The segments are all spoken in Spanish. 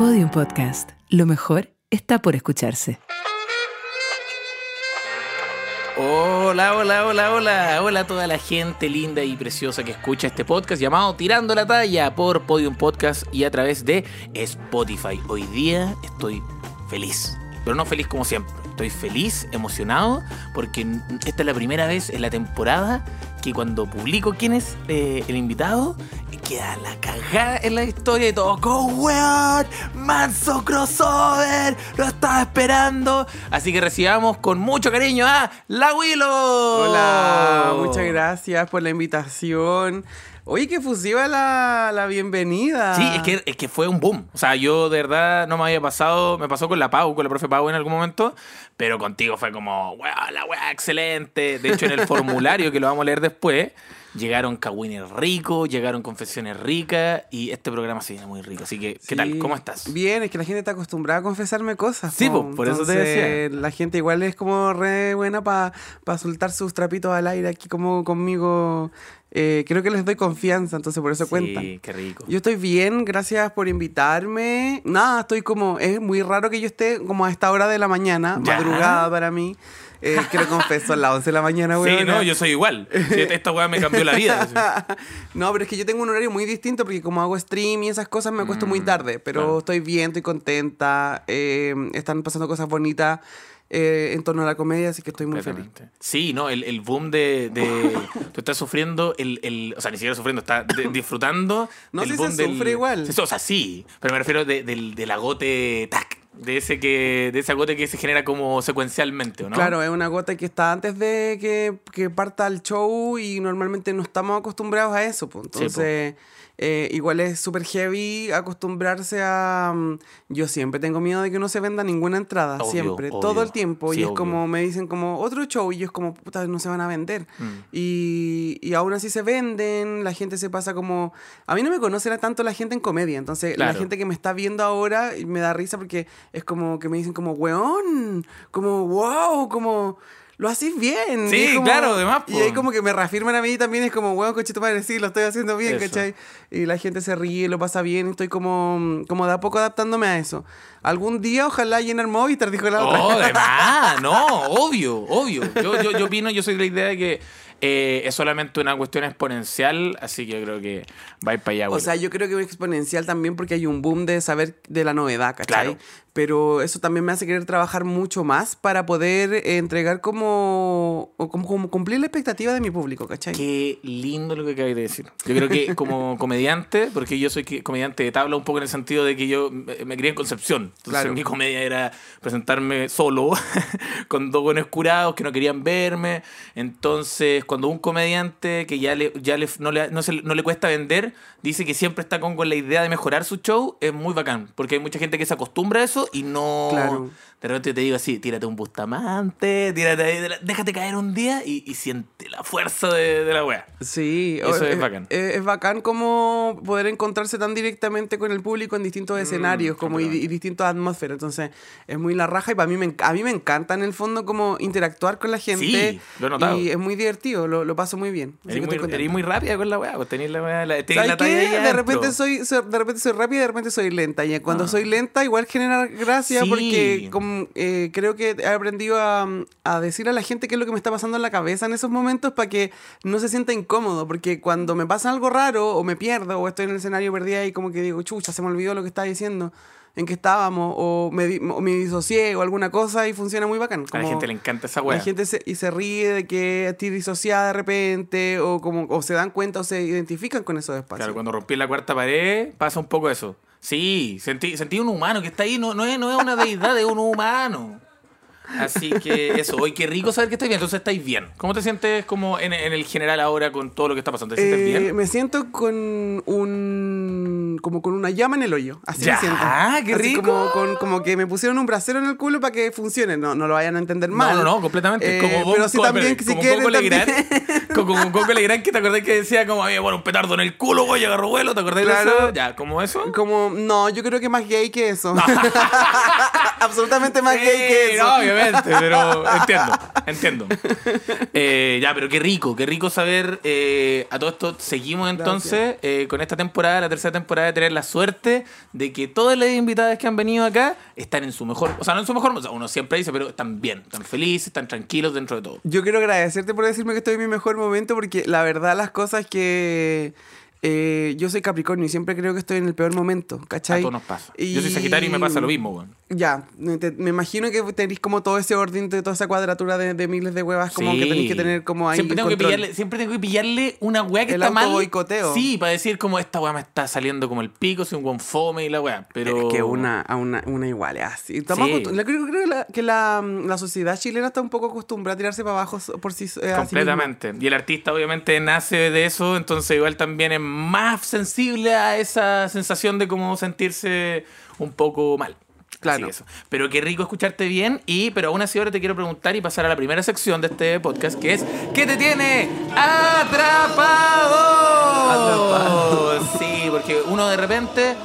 Podium Podcast. Lo mejor está por escucharse. Hola, hola, hola, hola. Hola a toda la gente linda y preciosa que escucha este podcast llamado Tirando la Talla por Podium Podcast y a través de Spotify. Hoy día estoy feliz, pero no feliz como siempre. Estoy feliz, emocionado, porque esta es la primera vez en la temporada que cuando publico quién es eh, el invitado, queda la cagada en la historia y todo. ¡Go, weón! ¡Manso crossover! ¡Lo estaba esperando! Así que recibamos con mucho cariño a La Willow. Hola, muchas gracias por la invitación. Oye, qué fusiva la, la bienvenida. Sí, es que, es que fue un boom. O sea, yo de verdad no me había pasado, me pasó con la Pau, con la profe Pau en algún momento, pero contigo fue como, weón, la weá, excelente. De hecho, en el formulario, que lo vamos a leer después, llegaron cagüines ricos, llegaron confesiones ricas y este programa se viene muy rico. Así que, ¿qué tal? ¿Cómo estás? Bien, es que la gente está acostumbrada a confesarme cosas. Sí, por eso te decía. La gente igual es como re buena para soltar sus trapitos al aire aquí como conmigo eh, creo que les doy confianza, entonces por eso sí, cuentan. qué rico. Yo estoy bien, gracias por invitarme. Nada, estoy como, es muy raro que yo esté como a esta hora de la mañana, madrugada para mí. Eh, que lo confieso, a las 11 de la mañana, güey. Sí, no, yo soy igual. esta weá me cambió la vida. no, pero es que yo tengo un horario muy distinto porque como hago stream y esas cosas me acuesto muy mm, tarde. Pero estoy bien, estoy contenta. Eh, están pasando cosas bonitas. Eh, en torno a la comedia, así que estoy muy feliz. Sí, no, el, el boom de, de tú estás sufriendo, el, el, o sea, ni siquiera sufriendo, estás disfrutando. no, si se sufre igual. o sea, sí, pero me refiero de, del, del agote, tac, de ese que de esa gota que se genera como secuencialmente, ¿no? Claro, es una gota que está antes de que, que parta el show y normalmente no estamos acostumbrados a eso, pues. Entonces, eh, igual es súper heavy acostumbrarse a... Mm, yo siempre tengo miedo de que no se venda ninguna entrada, siempre, todo el tiempo. y es como, me dicen como otro show y yo es como, puta, no se van a vender. Mm. Y, y aún así se venden, la gente se pasa como... A mí no me conoce tanto la gente en comedia, entonces la gente que me está viendo ahora me da risa porque es como que me dicen como, weón, como, wow, como lo haces bien. Sí, claro, además. Y ahí como que me reafirman a mí también, es como, huevo, cochito padre, sí, lo estoy haciendo bien, ¿cachai? Y la gente se ríe, lo pasa bien, estoy como, como de a poco adaptándome a eso. Algún día ojalá llenar Movistar, dijo la otra. Oh, de más, no, obvio, obvio. Yo, yo, yo opino, yo soy de la idea de que eh, es solamente una cuestión exponencial, así que yo creo que va a ir para allá. O sea, yo creo que es exponencial también porque hay un boom de saber de la novedad, ¿cachai? Pero eso también me hace querer trabajar mucho más para poder eh, entregar como, como, cumplir la expectativa de mi público, ¿cachai? Qué lindo lo que acabas de decir. Yo creo que como comediante, porque yo soy comediante de tabla un poco en el sentido de que yo me, crié en Concepción. Entonces mi comedia era presentarme solo, con dos buenos curados que no querían verme. Entonces cuando un comediante que ya, le, ya le, no, le, no, no le cuesta vender, dice que siempre está con, con la idea de mejorar su show, es muy bacán. Porque hay mucha gente que se acostumbra a eso y no... de repente te digo así, tírate un bustamante, tírate ahí, déjate caer un día y, siente la fuerza de, la wea. Sí, eso es, bacán. Es, bacán como poder encontrarse tan directamente con el público en distintos mm, escenarios como y, distintas atmósferas. Entonces, es muy la raja y para mí me, a mí me encanta en el fondo como interactuar con la gente. Sí, lo he notado. Y es muy divertido, lo, lo paso muy bien. Eres muy, muy, rápida con la wea, pues tenés la wea, la, la talla de repente soy, de repente soy rápida y de repente soy lenta. Y cuando ah. soy lenta igual genera gracia porque como eh, creo que he aprendido a, a, decir a la gente qué es lo que me está pasando en la cabeza en esos momentos para que no se sienta incómodo, porque cuando me pasa algo raro o me pierdo o estoy en el escenario perdida y como que digo, chucha, se me olvidó lo que estaba diciendo en que estábamos o me, o me disocié o alguna cosa y funciona muy bacán. a la gente le encanta esa weá. La gente se, y se ríe de que estoy disociada de repente o como o se dan cuenta o se identifican con esos espacios. Claro, cuando rompí la cuarta pared pasa un poco eso. Sí, sentí, sentí un humano que está ahí, no, no, es, no es una deidad, es un humano. Así que eso, hoy qué rico saber que estáis bien. Entonces estáis bien. ¿Cómo te sientes como en, el general ahora con todo lo que está pasando? ¿Te sientes bien? Eh, me siento con un como con una llama en el hoyo. Así ya, me siento. qué rico. Como, como que me pusieron un brasero en el culo para que funcione. No, no lo vayan a entender mal. No, no, no, completamente. Eh, como pero sí también, si como quieren, Coco Legrand, como, como Coco Legrand que te acordás que decía como, había bueno, un petardo en el culo, güey, agarró vuelo, ¿te acordás claro. de eso? Ya, ¿como eso? Como, no, yo creo que más gay que eso. absolutamente más gay que eso. no, obviamente, pero entiendo, entiendo. Eh, ya, pero qué rico, qué rico saber. eh, a todo esto seguimos entonces eh, con esta temporada, la tercera temporada, de tener la suerte de que todas las invitadas que han venido acá están en su mejor. O sea, no en su mejor. o sea, uno siempre dice, pero están bien, están felices, están tranquilos dentro de todo. Yo quiero agradecerte por decirme que estoy en mi mejor momento porque la verdad las cosas que... eh, yo soy Capricornio y siempre creo que estoy en el peor momento, A ¿cachai? todos nos pasa. Yo soy Sagitario y me pasa lo mismo, weón. Ya, me te- me imagino que tenéis como todo ese orden, de toda esa cuadratura de, de miles de huevas, como que Sí. tenéis que tener como ahí siempre tengo, que pillarle, siempre tengo que pillarle una weá que El está mal. autoboicoteo. Sí, para decir como esta weá me está saliendo como el pico, soy un buen fome y la weá. Pero. Es que una, a una, una igual es así. Estamos Sí. creo, creo que, la, que la, la sociedad chilena está un poco acostumbrada a tirarse para abajo por sí, eh, a sí. Completamente. Y el artista obviamente nace de eso, entonces igual también es más sensible a esa sensación de como sentirse un poco mal. Claro. Eso. Pero qué rico escucharte bien y pero aún así ahora te quiero preguntar y pasar a la primera sección de este podcast que es ¿Qué te tiene atrapado? Sí, porque uno de repente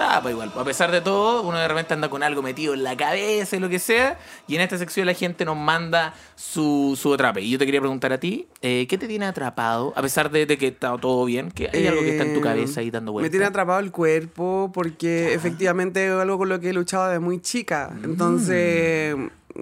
atrapa igual. A pesar de todo, uno de repente anda con algo metido en la cabeza y lo que sea. Y en esta sección la gente nos manda su, su atrape. Y yo te quería preguntar a ti, eh, ¿qué te tiene atrapado? A pesar de, de que está todo bien, que hay algo que está en tu Eh, cabeza ahí dando vueltas. Me tiene atrapado el cuerpo porque efectivamente es algo con lo que he luchado desde muy chica. Mm. Entonces,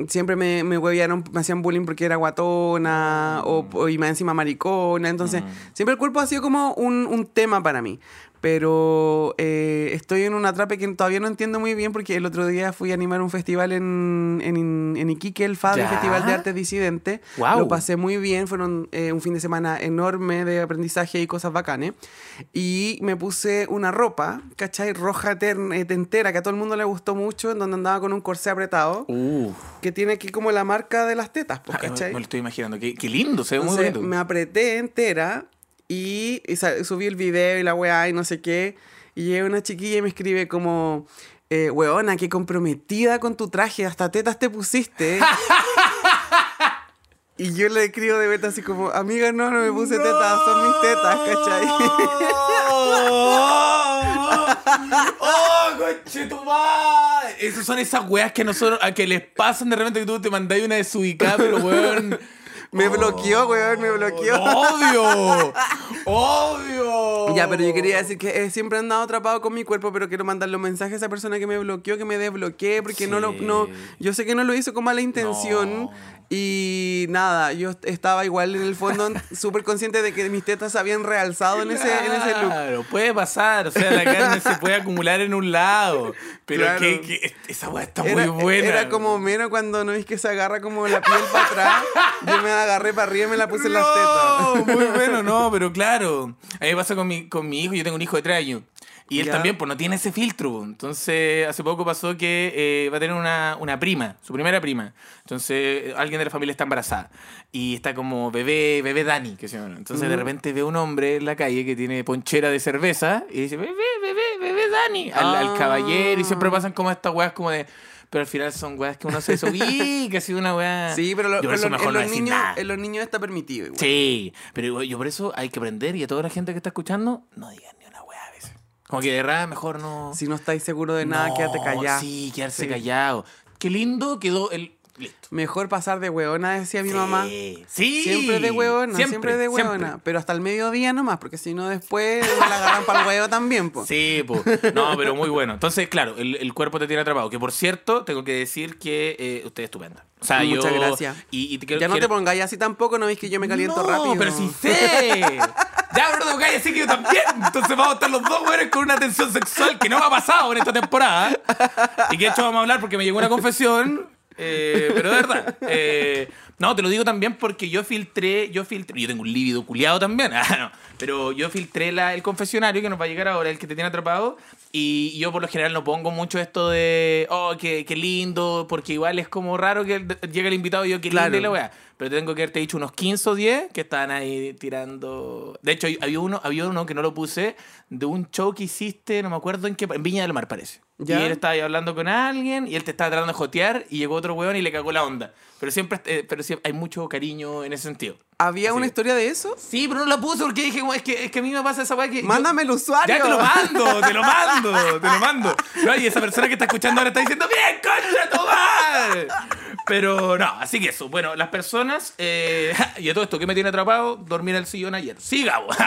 siempre me, me huevearon, me hacían bullying porque era guatona o, o- y más encima maricona. Entonces, Mm. siempre el cuerpo ha sido como un, un tema para mí. Pero eh, estoy en un atrape que todavía no entiendo muy bien porque el otro día fui a animar un festival en, en, en Iquique, el FAD, el. Festival de Arte Disidente. Guau. Lo pasé muy bien, fueron eh, un fin de semana enorme de aprendizaje y cosas bacanes. Y me puse una ropa, ¿cachai? Roja eh, entera, que a todo el mundo le gustó mucho, en donde andaba con un corsé apretado, Uh, que tiene aquí como la marca de las tetas, pues, ah, me, ¿cachai? me lo estoy imaginando. Qué, qué lindo, se ve muy Entonces, bonito. me apreté entera y, subí el video y la weá y no sé qué. Y llega una chiquilla y me escribe como, eh, weona, qué comprometida con tu traje, hasta tetas te pusiste. y yo le escribo de beta así como, amiga, no, no me puse tetas, son mis tetas, ¿cachai? ¡Oh, conchetumar! Esas son esas weas que nosotros, a que les pasan de repente que tú te mandáis una desubicada, pero weón. Me bloqueó, weón, me bloqueó. ¡Obvio! ¡Obvio! Ya, pero yo quería decir que eh, siempre he andado atrapado con mi cuerpo, pero quiero mandarle un mensaje a esa persona que me bloqueó, que me desbloquee, porque no lo, no, yo sé que no lo hizo con mala intención. No. Y nada, yo estaba igual en el fondo súper consciente de que mis tetas se habían realzado en ese, en ese look. Claro, puede pasar. O sea, la carne se puede acumular en un lado. Pero Claro. que, que- esa wea está Era, muy buena. era como mero cuando no es que se agarra como la piel para atrás. Yo me agarré para arriba y me la puse en las tetas. Muy bueno, no, pero claro. A mí me pasa con mi, con mi hijo, yo tengo un hijo de tres años. Y él Ya. también, pues no tiene ese filtro. pues. Entonces, hace poco pasó que eh, va a tener una, una prima, su primera prima. Entonces, alguien de la familia está embarazada. Y está como bebé, bebé Dani, que se llama. Entonces, de Ujú. repente ve un hombre en la calle que tiene ponchera de cerveza y dice, bebé, bebé, bebé Dani, al, al Ah. caballero. Y siempre pasan como estas weas como de. Pero al final son weas que uno se desubica, que ha sido una wea. Sí, pero, lo- pero eso en, no los niños, en los niños está permitido. Igual. Sí, pero yo por eso hay que aprender y a toda la gente que está escuchando, no digan ni una weá a veces. Como que de verdad mejor no. Si no estáis seguro de nada, No, quédate callado. Sí, quedarse Sí. callado. Qué lindo quedó el. Listo. Mejor pasar de hueona, decía mi Sí, mamá. Sí. Siempre de huevona, siempre, de huevona. siempre. Pero hasta el mediodía nomás, porque si no después me la agarran para el huevo también, pues. Sí, pues. No, pero muy bueno. Entonces, claro, el, el cuerpo te tiene atrapado. Que por cierto, tengo que decir que eh, usted es estupenda. O sea, Muchas yo. gracias. Y, y te quiero- Ya no te quiero- pongáis así tampoco, no veis que yo me caliento no, rápido. pero sí sé. Ya, pero no así que yo también. Entonces vamos a estar los dos güeyes con una tensión sexual que no me ha pasado en esta temporada. Y que de hecho vamos a hablar porque me llegó una confesión. Eh, pero de verdad. eh, no, te lo digo también porque yo filtré, yo filtré, yo tengo un lívido culiado también, ah, no, pero yo filtré la- el confesionario que nos va a llegar ahora, el que te tiene atrapado, y yo por lo general no pongo mucho esto de, oh, qué, qué lindo, porque igual es como raro que llegue el invitado y yo, qué Claro. lindo y la weá. Pero tengo que haberte dicho unos 15 o 10 que estaban ahí tirando. De hecho, había uno, había uno que no lo puse de un show que hiciste, no me acuerdo en qué. En Viña del Mar, parece. ¿Ya? Y él estaba ahí hablando con alguien y él te estaba tratando de jotear y llegó otro weón y le cagó la onda. Pero siempre, eh, pero siempre hay mucho cariño en ese sentido. ¿Había Así una que- historia de eso? Sí, pero no la puse porque dije, "Como, es que, es que a mí me pasa esa weá que. yo- Mándame el usuario. Ya te lo mando, te lo mando, te lo mando. No, y esa persona que está escuchando ahora está diciendo, ¡Bien, concha tu madre! Pero no, así que eso. Bueno, las personas. Eh, y a todo esto, ¿qué me tiene atrapado? Dormir en el sillón ayer.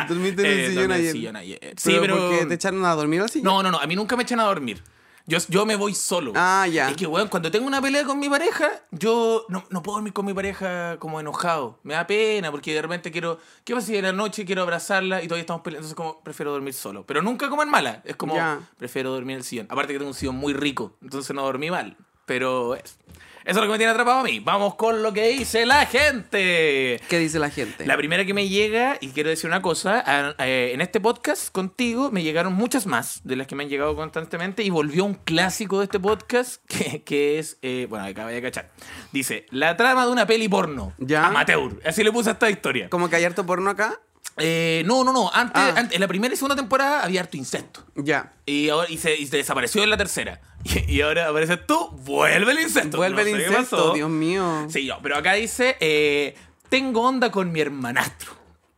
Dormiste en el Eh, sillón dormí en el ayer. sillón ayer. Sí, pero. ¿Por qué te echaron a dormir así? No, no, no. A mí nunca me echan a dormir. Yo, yo me voy solo. Ah, ya. Es que, weón, cuando tengo una pelea con mi pareja, yo no, no puedo dormir con mi pareja como enojado. Me da pena porque de repente quiero. ¿Qué pasa si en la noche quiero abrazarla y todavía estamos peleando? Entonces, como, prefiero dormir solo. Pero nunca como en mala. Es como, Ya. prefiero dormir en el sillón. Aparte que tengo un sillón muy rico. Entonces no dormí mal. Pero es- eso es lo que me tiene atrapado a mí. Vamos con lo que dice la gente. ¿Qué dice la gente? La primera que me llega, y quiero decir una cosa, a- eh, en este podcast contigo me llegaron muchas más de las que me han llegado constantemente y volvió un clásico de este podcast que, que es, eh, bueno, acaba de cachar. Dice, la trama de una peli porno. Ya. Amateur. Así le puse a esta historia. ¿Como que hay harto porno acá? Eh, no, no, no. Antes, Ah. antes- en la primera y segunda temporada había harto incesto. Ya. Y, ahora, y, se, y se desapareció en la tercera. Y, y ahora apareces tú, vuelve el incesto. Vuelve No el pasó. Dios mío. Sí, no, pero acá dice, eh, tengo onda con mi hermanastro.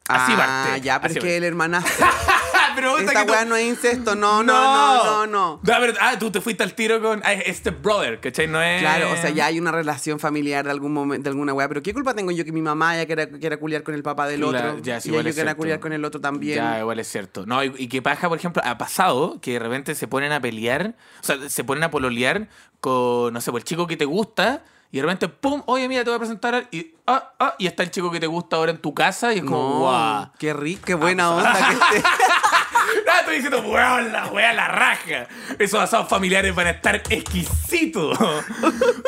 Así ah, parte. ya, pero así es que parte. el hermanastro. pero Esta que tú- no es incesto. No, no, no, no, no. Ah, pero- ah, tú te fuiste al tiro con ah, este brother, ¿cachai? No es... Claro, o sea, ya hay una relación familiar de algún momento, de alguna weá, pero ¿qué culpa tengo yo que mi mamá ya quiera, quiera culiar con el papá del Claro, otro? ya, sí, y igual yo es quiera culiar con el otro también. Ya, igual es cierto. No, y, y que paja, por ejemplo, ha pasado que de repente se ponen a pelear, o sea, se ponen a pololear con, no sé, pues el chico que te gusta, y de repente, ¡pum! Oye, mira, te voy a presentar, y, ah, ah, y está el chico que te gusta ahora en tu casa, y es como, No, ¡guau! qué rico, qué buena onda que esté. Estoy diciendo, weón, la wea la raja. Esos asados familiares van a estar exquisitos.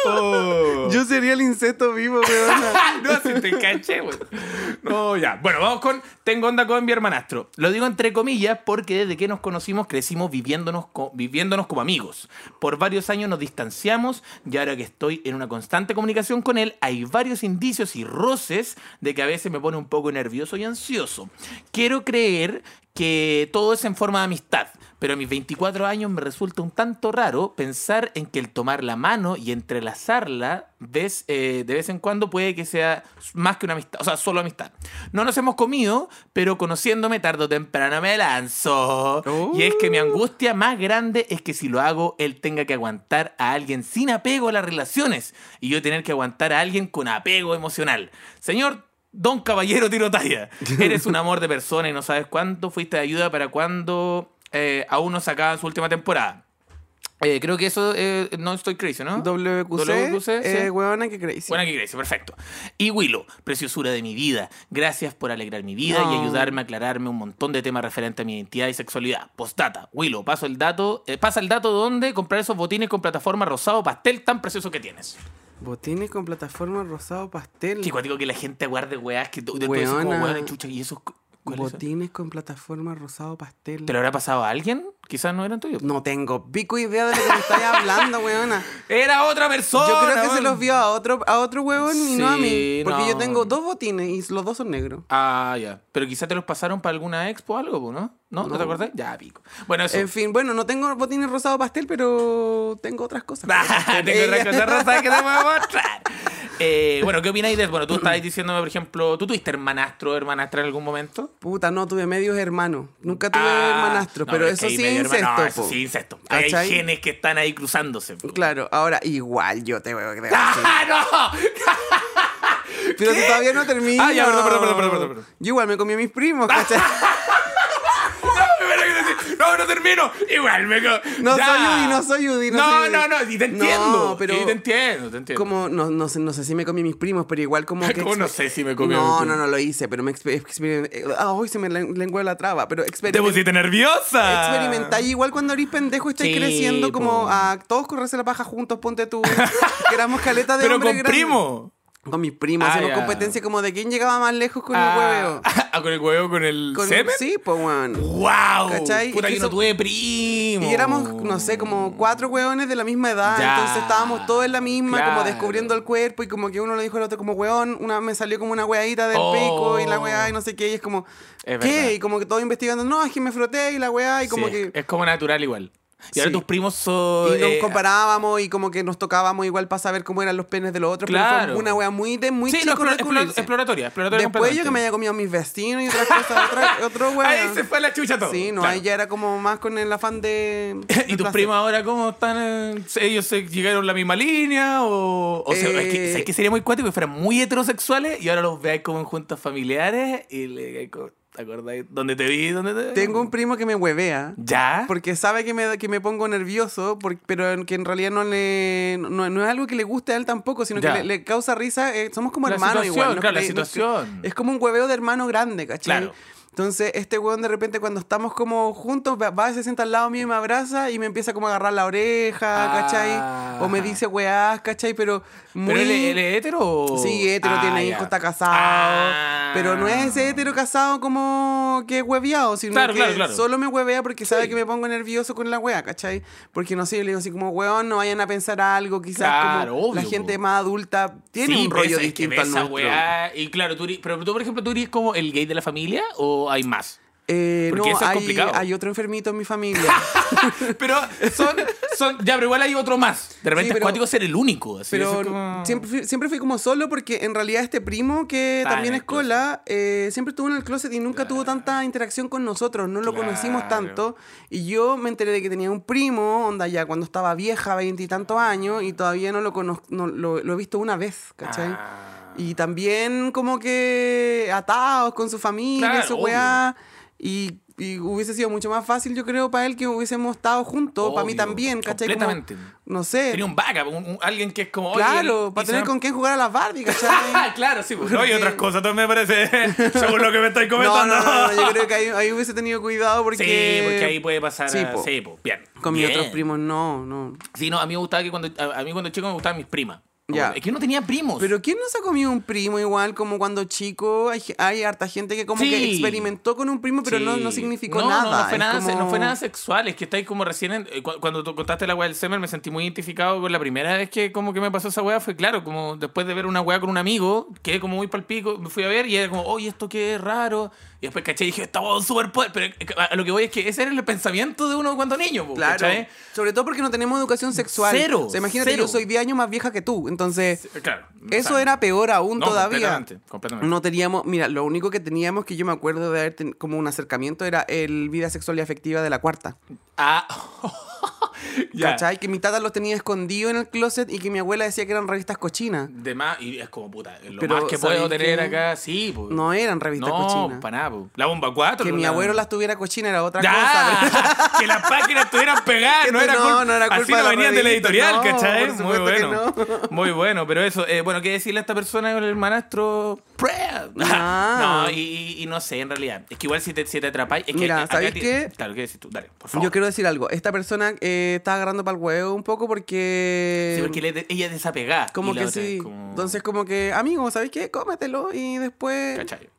Oh. Yo sería el incesto vivo, weona. no, si te caché, weón. No, ya. Bueno, vamos con Tengo onda con mi hermanastro. Lo digo entre comillas porque desde que nos conocimos crecimos viviéndonos, co- viviéndonos como amigos. Por varios años nos distanciamos y ahora que estoy en una constante comunicación con él, hay varios indicios y roces de que a veces me pone un poco nervioso y ansioso. Quiero creer que todo es en forma de amistad, pero a mis 24 años me resulta un tanto raro pensar en que el tomar la mano y entrelazarla ves, eh, de vez en cuando puede que sea más que una amistad, o sea, solo amistad. No nos hemos comido, pero conociéndome tarde o temprano me lanzo. Y es que mi angustia más grande es que si lo hago, él tenga que aguantar a alguien sin apego a las relaciones y yo tener que aguantar a alguien con apego emocional. Señor, Don Caballero Tiro Talla, eres un amor de persona y no sabes cuánto fuiste de ayuda para cuando eh, aún no sacaban su última temporada. Eh, creo que eso eh, no estoy crazy, ¿no? WQC, WQC, eh, sí. que crazy. Buena que crazy, perfecto. Y Willow, preciosura de mi vida. Gracias por alegrar mi vida y ayudarme a aclararme un montón de temas referentes a mi identidad y sexualidad. Postdata, Willow, paso el dato, eh, pasa el dato de dónde comprar esos botines con plataforma rosado pastel tan precioso que tienes. Botines con plataforma rosado pastel. Qué cuático que la gente guarde weas que tú, de como Weona. weón, chucha, y esos Botines con plataforma rosado pastel. ¿Te lo habrá pasado a alguien? Quizás no eran tuyos. No tengo pico idea de lo que me estáis hablando, weona. Era otra persona. Yo creo que se weón. los vio a otro, a otro huevón y no a mí. Porque no. yo tengo dos botines y los dos son negros. Ah, ya. Pero quizás te los pasaron para alguna expo o algo, ¿no? ¿No? ¿No, No. te acordás? Ya, pico. Bueno, eso. En fin, bueno, no tengo botines rosado pastel, pero tengo otras cosas. Tengo otra cosa rosa que te voy a mostrar. Eh, bueno, ¿qué opináis de eso? Bueno, tú estabas diciéndome, por ejemplo, ¿tú tuviste hermanastro o hermanastra en algún momento? Puta, no, tuve medios hermanos. Nunca tuve Ah, hermanastros, no, pero es eso sí es hermano- incesto, no, eso sí, incesto. Ahí Hay genes que están ahí cruzándose. po. Claro, ahora igual yo te voy a decir. ¡Ah, no! Pero todavía no termino. Ah, ya, perdón, perdón, perdón, perdón, perdón, perdón. Yo igual me comí a mis primos, ¿cachai? No, no termino. Igual me. No Ya. soy Udi, no soy Udi. No, No, soy Udi. no, no, y te entiendo. No, pero Y te entiendo, te entiendo. como, no, no, sé, no sé si me comí a mis primos, pero igual como que... ¿Cómo no sé si me comí mis No, no, no lo hice, pero me experimenté... Ah, hoy se me len- lengua la traba, pero Te pusiste nerviosa. Experimentáis igual cuando eres pendejo, estáis Sí, creciendo como a todos correrse la paja juntos, ponte tú. éramos caleta de Pero hombres con primo. Con mis primos, Ah, hacíamos competencia como de quién llegaba más lejos con Ah, el hueveo. ah, con el huevo, con el Con, semen. sí, pues, weón. ¡Wow! ¿Cachai? Puta, yo no tuve primo. Y éramos, no sé, como cuatro hueones de la misma edad. Ya. Entonces estábamos todos en la misma, como descubriendo el cuerpo. Y como que uno le dijo al otro, como hueón, una me salió como una hueadita del Oh. pico y la hueá y no sé qué. Y es como, Es ¿qué? verdad. Y como que todo investigando, no, es que me froté y la hueá y como Sí, que. Es como natural igual. Y ahora Sí. tus primos son. Y nos eh, comparábamos y como que nos tocábamos igual para saber cómo eran los penes de los otros. Pero Claro. fue una wea muy de muy Sí, no, chico explora- descubrirse. exploratoria, exploratoria Después yo que me haya comido mis vecinos y otras cosas, otra, otro wea. Ahí se fue la chucha todo. Sí, no, Claro. ahí ya era como más con el afán de. ¿Y tus primos ahora cómo están? ¿Ellos se llegaron a la misma línea? ¿O, o sea, es, que, Eh, ¿sabes que sería muy cuático que fueran muy heterosexuales y ahora los veáis como en juntas familiares y le ¿te acordáis? ¿Dónde te vi? ¿Dónde te vi? Tengo un primo que me huevea. ¿Ya? Porque sabe que me, que me pongo nervioso, por- pero que en realidad no le no, no es algo que le guste a él tampoco, sino Ya. que le, le causa risa. eh, somos como La hermanos igual. ¿no? claro, la situación. Es como un hueveo de hermano grande, ¿cachai? Claro. Entonces, este weón de repente cuando estamos como juntos, va, se sienta al lado mío y me abraza y me empieza como a agarrar la oreja, Ah. ¿cachai? O me dice weás, ¿cachai? Pero muy... ¿Pero él, él es hetero o...? Sí, hetero, Ah, tiene ya. hijos, está casado. Ah. Pero no es ese hetero casado como que es hueveado, sino Claro, que claro, claro. solo me huevea porque sabe Sí. que me pongo nervioso con la wea, ¿cachai? Porque no sé, yo le digo así como, weón, no vayan a pensar algo, quizás Claro, como obvio, la gente po. más adulta tiene Sí, un rollo esa- es que distinto al nuestro. weá- y claro, tú pero tú, por ejemplo, ¿tú eres como el gay de la familia o hay más? Eh, Porque no, eso es hay, complicado. hay otro enfermito en mi familia. Pero son, son... Ya, pero igual hay otro más. De repente Sí, es pero- cuático ser el único. así, Pero eso es como- siempre, fui, siempre fui como solo porque en realidad este primo que Está también en es el closet. cola, eh, siempre estuvo en el closet y nunca tuvo tanta interacción con nosotros, no lo Claro. conocimos tanto. Y yo me enteré de que tenía un primo, onda ya cuando estaba vieja, veintitantos años, y todavía no lo conozco, no, lo, lo he visto una vez, ¿cachai? Ah. Y también como que atados con su familia, Claro, su weá. Y, y hubiese sido mucho más fácil, yo creo, para él que hubiésemos estado juntos, para mí también, ¿cachai? Como, completamente. no sé. Tenía un backup, un- un- alguien que es como... Claro, él- para tener con quién jugar a las Barbie, ¿cachai? Claro, sí. Pues, no, y Porque- otras cosas también me parece, según lo que me estáis comentando. no, no, no, yo creo que ahí, ahí hubiese tenido cuidado porque... Sí, porque ahí puede pasar. Sí, po. Sí, po, bien. Con mis otros primos no, no. Sí, no, a mí me gustaba que cuando. A, a mí cuando chico me gustaban mis primas. Ya. Es que uno tenía primos. Pero ¿quién no se ha comido un primo igual como cuando chico? Hay, hay harta gente que como Sí. que experimentó con un primo, pero no, no significó No, nada. No, no fue nada, como- no fue nada sexual. Es que estáis como recién. en- eh, cu- cuando tú contaste la weá del semen, me sentí muy identificado con la primera vez que como que me pasó esa weá. Fue claro, como después de ver una weá con un amigo, quedé como muy palpico, me fui a ver y era como, oye, esto qué raro. Y después caché y dije, está un super poder. Pero eh, a lo que voy es que ese era el pensamiento de uno cuando niño, Claro. ¿cachai? Sobre todo porque no tenemos educación sexual. Cero, O sea, imagínate, cero. yo soy 10 años más vieja que tú. Entonces, Claro. eso era peor aún no, todavía. Completamente, completamente. No teníamos, mira, lo único que teníamos que yo me acuerdo de haber ten- como un acercamiento era el vida sexual y afectiva de la cuarta. Ah. ¿Cachai? Que mi tata los tenía escondido en el closet y que mi abuela decía que eran revistas cochinas. De más, y es como puta, lo Pero, más que ¿sabéis puedo tener acá, sí, pues. No eran revistas no, cochinas. para nada, po. La bomba 4. Que mi abuelo las tuviera cochinas era otra ¡Ya! cosa. que las páginas estuvieran pegadas, no era, no, culpa, no era Así culpa no de la venían de la editorial, no, ¿cachai? Muy bueno. Muy bueno, pero eso, eh, bueno, ¿qué decirle a esta persona con el hermanastro? Prea. Ah. No, y, no sé, en realidad. Es que igual si te, si te atrapáis. Es que Mira, acá ¿sabéis ti- qué? Claro, ¿qué decís tú? Dale, por favor. Yo quiero decir algo. Esta persona eh, está agarrando para el huevo un poco porque. Sí, porque ella es desapegada. Como que otra sí. como- Entonces, como que, amigo, ¿sabes qué? Cómetelo y después. ¿Cachai?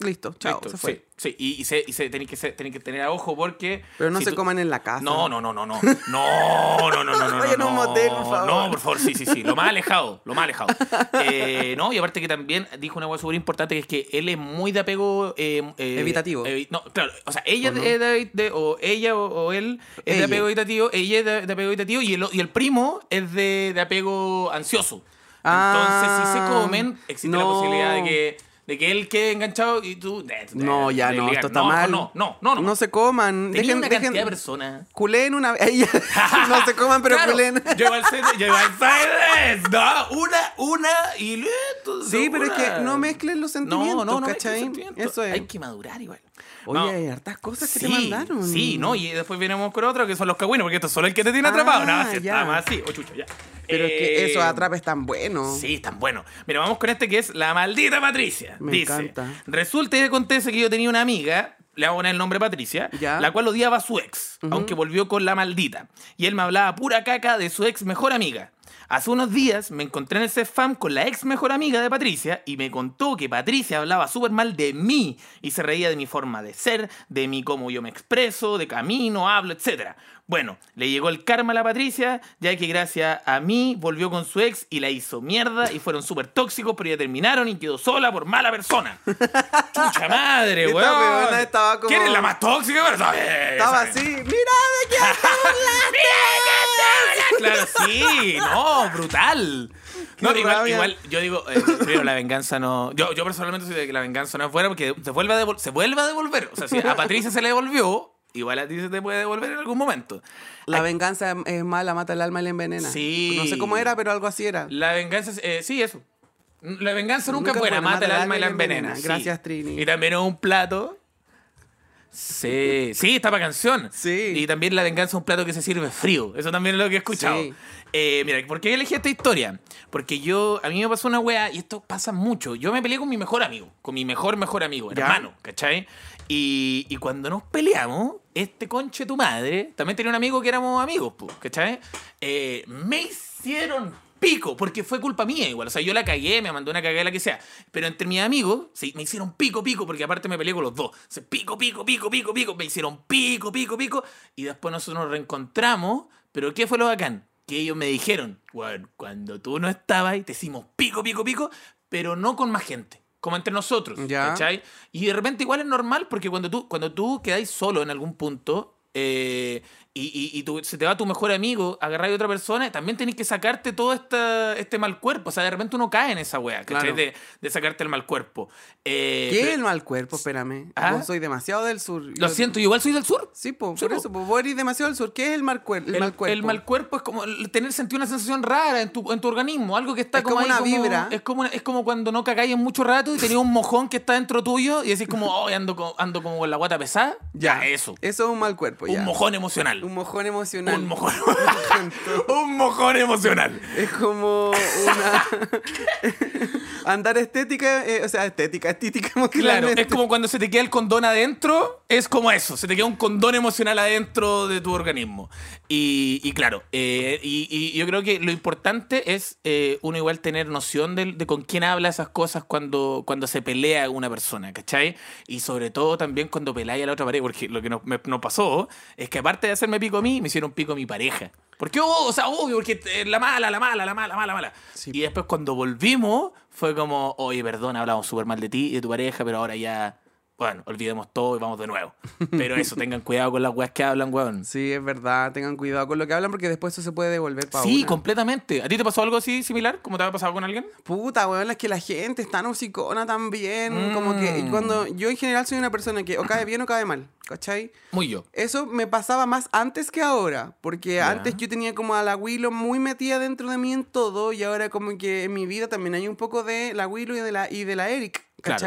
Listo, chao, Listo, se fue. Sí, sí. Y, y, se, y se, que, tener a ojo porque. Pero no si se tú- coman en la casa. No, no, no, no, no. No, no, no, no, no. Vayan a un no, motel, por favor. No, por favor, sí, sí, sí. Lo más alejado, lo más alejado. Eh, no, y aparte que también dijo una cosa súper importante que es que él es muy de apego. eh, eh, Evitativo. evi- no, claro. O sea, ella ¿O no? es de, de- o ella o, o él es de apego evitativo, ella es de, de apego evitativo y el, y el primo es de, de apego ansioso. Entonces, si se Ah, comen, existe la no. posibilidad de que. De que él quede enganchado y tú... No, ya de no, ligar. esto está No, mal. No, no, no, no. No se coman. Tenía Dejen, una dejen. cantidad de personas. Culen una vez. No se coman, pero Claro, culen. Yo igual sé de eso. No, una, una y listo. Sí, pero es una. que no mezclen los sentimientos, no, no, no sentimientos. Eso es. Hay que madurar igual. Oye, No. hay hartas cosas que sí, te mandaron. Sí, ¿no? Y después venimos con otro que son los cagüinos, porque esto es solo el que te tiene Ah, atrapado. No, si ya. está más así. O chucho, ya. Pero es que Eh, esos atrapes tan buenos. Sí, están buenos. Mira, vamos con este que es La Maldita Patricia. Me Dice, encanta. resulta y acontece que yo tenía una amiga, le hago poner el nombre Patricia, Ya. la cual odiaba a su ex, aunque volvió con la maldita. Y él me hablaba pura caca de su ex mejor amiga. Hace unos días me encontré en el CEFAM con la ex mejor amiga de Patricia y me contó que Patricia hablaba súper mal de mí y se reía de mi forma de ser, de mí cómo yo me expreso, de camino, hablo, etc. Bueno, le llegó el karma a la Patricia, ya que gracias a mí volvió con su ex y la hizo mierda y fueron súper tóxicos, pero ya terminaron y quedó sola por mala persona. Chucha madre, weón. estaba como- ¿Quién es la más tóxica? Pero. Estaba así. ¡Mira de qué anda claro, sí, no, brutal. No, igual, igual, yo digo, eh, primero, la venganza no. Yo, yo personalmente soy de que la venganza no es buena porque se vuelve, a devol- se vuelve a devolver. O sea, si a Patricia se le devolvió, igual a ti se te puede devolver en algún momento. La venganza es mala, mata el alma y la envenena. Sí. No sé cómo era, pero algo así era. La venganza, eh, sí, eso. La venganza nunca, es buena, mata el alma y la envenena. sí. Gracias, Trini. Y también es un plato. Sí, sí, está para canción. Sí. Y también la venganza es un plato que se sirve frío. Eso también es lo que he escuchado. Sí. Eh, mira, ¿por qué elegí esta historia? Porque yo, a mí me pasó una wea, y esto pasa mucho. Yo me peleé con mi mejor amigo, con mi mejor, mejor amigo, Ya. hermano, ¿cachai? Y, y cuando nos peleamos, este conche tu madre, también tenía un amigo que éramos amigos, po, ¿cachai? Eh, me hicieron pico, porque fue culpa mía igual. O sea, yo la cagué, me mandó una cagada, la que sea. Pero entre mis amigos, sí, me hicieron pico, pico, porque aparte me peleé con los dos. O sea, pico, pico, pico, pico, pico, me hicieron pico, pico, pico. Y después nosotros nos reencontramos. Pero ¿qué fue lo bacán? Que ellos me dijeron, bueno, cuando tú no estabas, te hicimos pico, pico, pico, pero no con más gente. Como entre nosotros, Ya. ¿cachai? Y de repente igual es normal porque cuando tú, cuando tú quedáis solo en algún punto eh, y, y- y tú- se te va tu mejor amigo, agarrar a otra persona, también tenés que sacarte todo esta, este mal cuerpo. O sea, de repente uno cae en esa wea, ¿cachai? Claro. De, de sacarte el mal cuerpo. Eh, ¿Qué es pero- el mal cuerpo? Espérame. ¿Ah? Vos soy demasiado del sur. Lo Yo- siento, yo igual soy del sur. Sí, po, Sí, por po. eso, po, vos eres demasiado del sur. ¿Qué es el mal, cuer- el El, mal cuerpo? el mal cuerpo es como tener sentir una sensación rara en tu, en tu organismo, algo que está Es como, como ahí una vibra. Es como, es como cuando no cagáis en mucho rato y tenías un mojón que está dentro tuyo y decís como, oh, ando, ando como con la guata pesada. Ya, eso. Eso es un mal cuerpo, ya. Un mojón emocional. Un mojón emocional. Un mojón. Un mojón emocional. Es como una. Andar estética, eh, o sea, estética, estética Claro, emocionalmente. es como cuando se te queda el condón adentro, es como eso, se te queda un condón emocional adentro de tu organismo. Y, y claro, eh, y, y yo creo que lo importante es eh, uno igual tener noción de, de con quién habla esas cosas cuando, cuando se pelea una persona, ¿cachai? Y sobre todo también cuando peláis a la otra pareja, porque lo que nos, me- nos pasó es que aparte de hacerme pico a mí, me hicieron pico a mi pareja. Porque, oh, o sea, obvio, porque eh, la mala, la mala, la mala, la mala, la mala. Sí. Y después cuando volvimos, fue como, oye, perdón, hablamos súper mal de ti y de tu pareja, pero ahora ya, bueno, olvidemos todo y vamos de nuevo. Pero eso, tengan cuidado con las weas que hablan, weón. Sí, es verdad. Tengan cuidado con lo que hablan porque después eso se puede devolver para Sí, completamente. ¿A ti te pasó algo así similar? ¿Como te había pasado con alguien? Puta, weón, es que la gente es tan hocicona también. Como que Mm. cuando yo en general soy una persona que o cae bien o cae mal, ¿cachai? Muy yo. Eso me pasaba más antes que ahora, porque Ya. antes yo tenía como a la Willow muy metida dentro de mí en todo y ahora como que en mi vida también hay un poco de la Willow y de la, y de la Eric, Claro.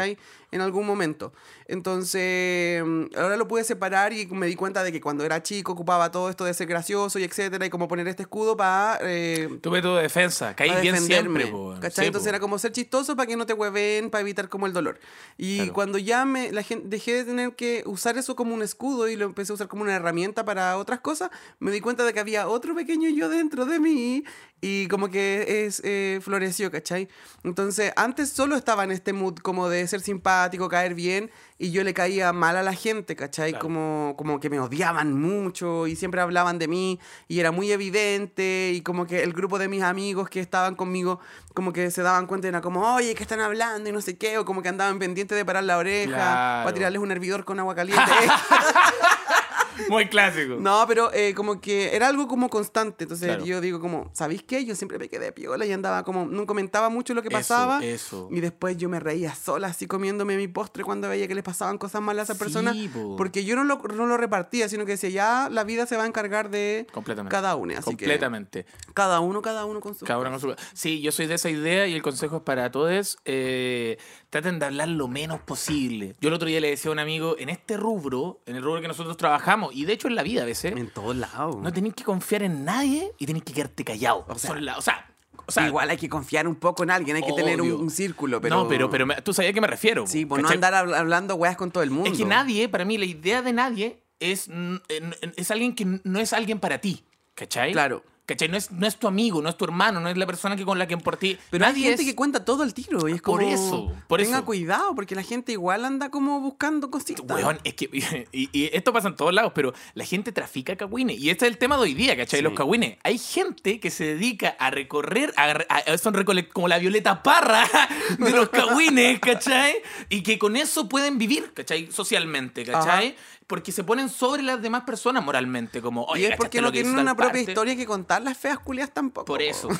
En algún momento. Entonces, mm, ahora lo pude separar y me di cuenta de que cuando era chico ocupaba todo esto de ser gracioso y etcétera y como poner este escudo para... Eh, Tu método de defensa. Caí bien siempre, po. ¿cachai? Sí, Entonces po. era como ser chistoso para que no te hueven, para evitar como el dolor. Y Claro. cuando ya me la gente dejé de tener que usar eso como un escudo y lo empecé a usar como una herramienta para otras cosas, me di cuenta de que había otro pequeño yo dentro de mí y como que es eh, floreció, ¿cachai? Entonces antes solo estaba en este mood como de ser simpático, caer bien y yo le caía mal a la gente, ¿cachai? Claro. Como, como que me odiaban mucho y siempre hablaban de mí y era muy evidente y como que el grupo de mis amigos que estaban conmigo como que se daban cuenta y era como, oye, ¿qué están hablando? Y no sé qué, o como que andaban pendientes de parar la oreja Claro. para tirarles un hervidor con agua caliente. Muy clásico. No, pero eh, como que era algo como constante. Entonces Claro. yo digo como, ¿sabéis qué? Yo siempre me quedé piola y andaba como, no comentaba mucho lo que pasaba. eso. Y después yo me reía sola así comiéndome mi postre cuando veía que les pasaban cosas malas a esas personas. Sí, po. Porque yo no lo, no lo repartía, sino que decía, ya la vida se va a encargar de cada uno. Así Completamente. que cada uno, cada uno con su... Cada uno con su- Sí, yo soy de esa idea y el consejo es para todos. eh, traten de hablar lo menos posible. Yo el otro día le decía a un amigo, en este rubro, en el rubro que nosotros trabajamos, y de hecho en la vida a veces, En todos lados. no tenéis que confiar en nadie y tenéis que quedarte callado. O sea, la- o sea, o sea, Igual hay que confiar un poco en alguien, hay que tener un, obvio. un círculo, pero... No, pero, pero tú sabías a qué me refiero. Sí, pues no andar habl- hablando weas con todo el mundo. Es que nadie, para mí, la idea de nadie es, es alguien que no es alguien para ti. ¿Cachai? Claro. ¿Cachai? No es, no es tu amigo, no es tu hermano, no es la persona que con la que por ti. Pero hay gente es- que cuenta todo el tiro y es como... Por eso, por tenga eso. cuidado, porque la gente igual anda como buscando cositas. Weón, es que. Y, y esto pasa en todos lados, pero la gente trafica cagüines. Y este es el tema de hoy día, ¿cachai? Sí. Los cagüines. Hay gente que se dedica a recorrer. A, a- son como la Violeta Parra de los cagüines, ¿cachai? Y que con eso pueden vivir, ¿cachai? Socialmente, ¿cachai? Porque se ponen sobre las demás personas moralmente, como, Y es ¿cachaste porque lo no tienen una propia parte? historia que contar las feas culias tampoco. Por po. eso.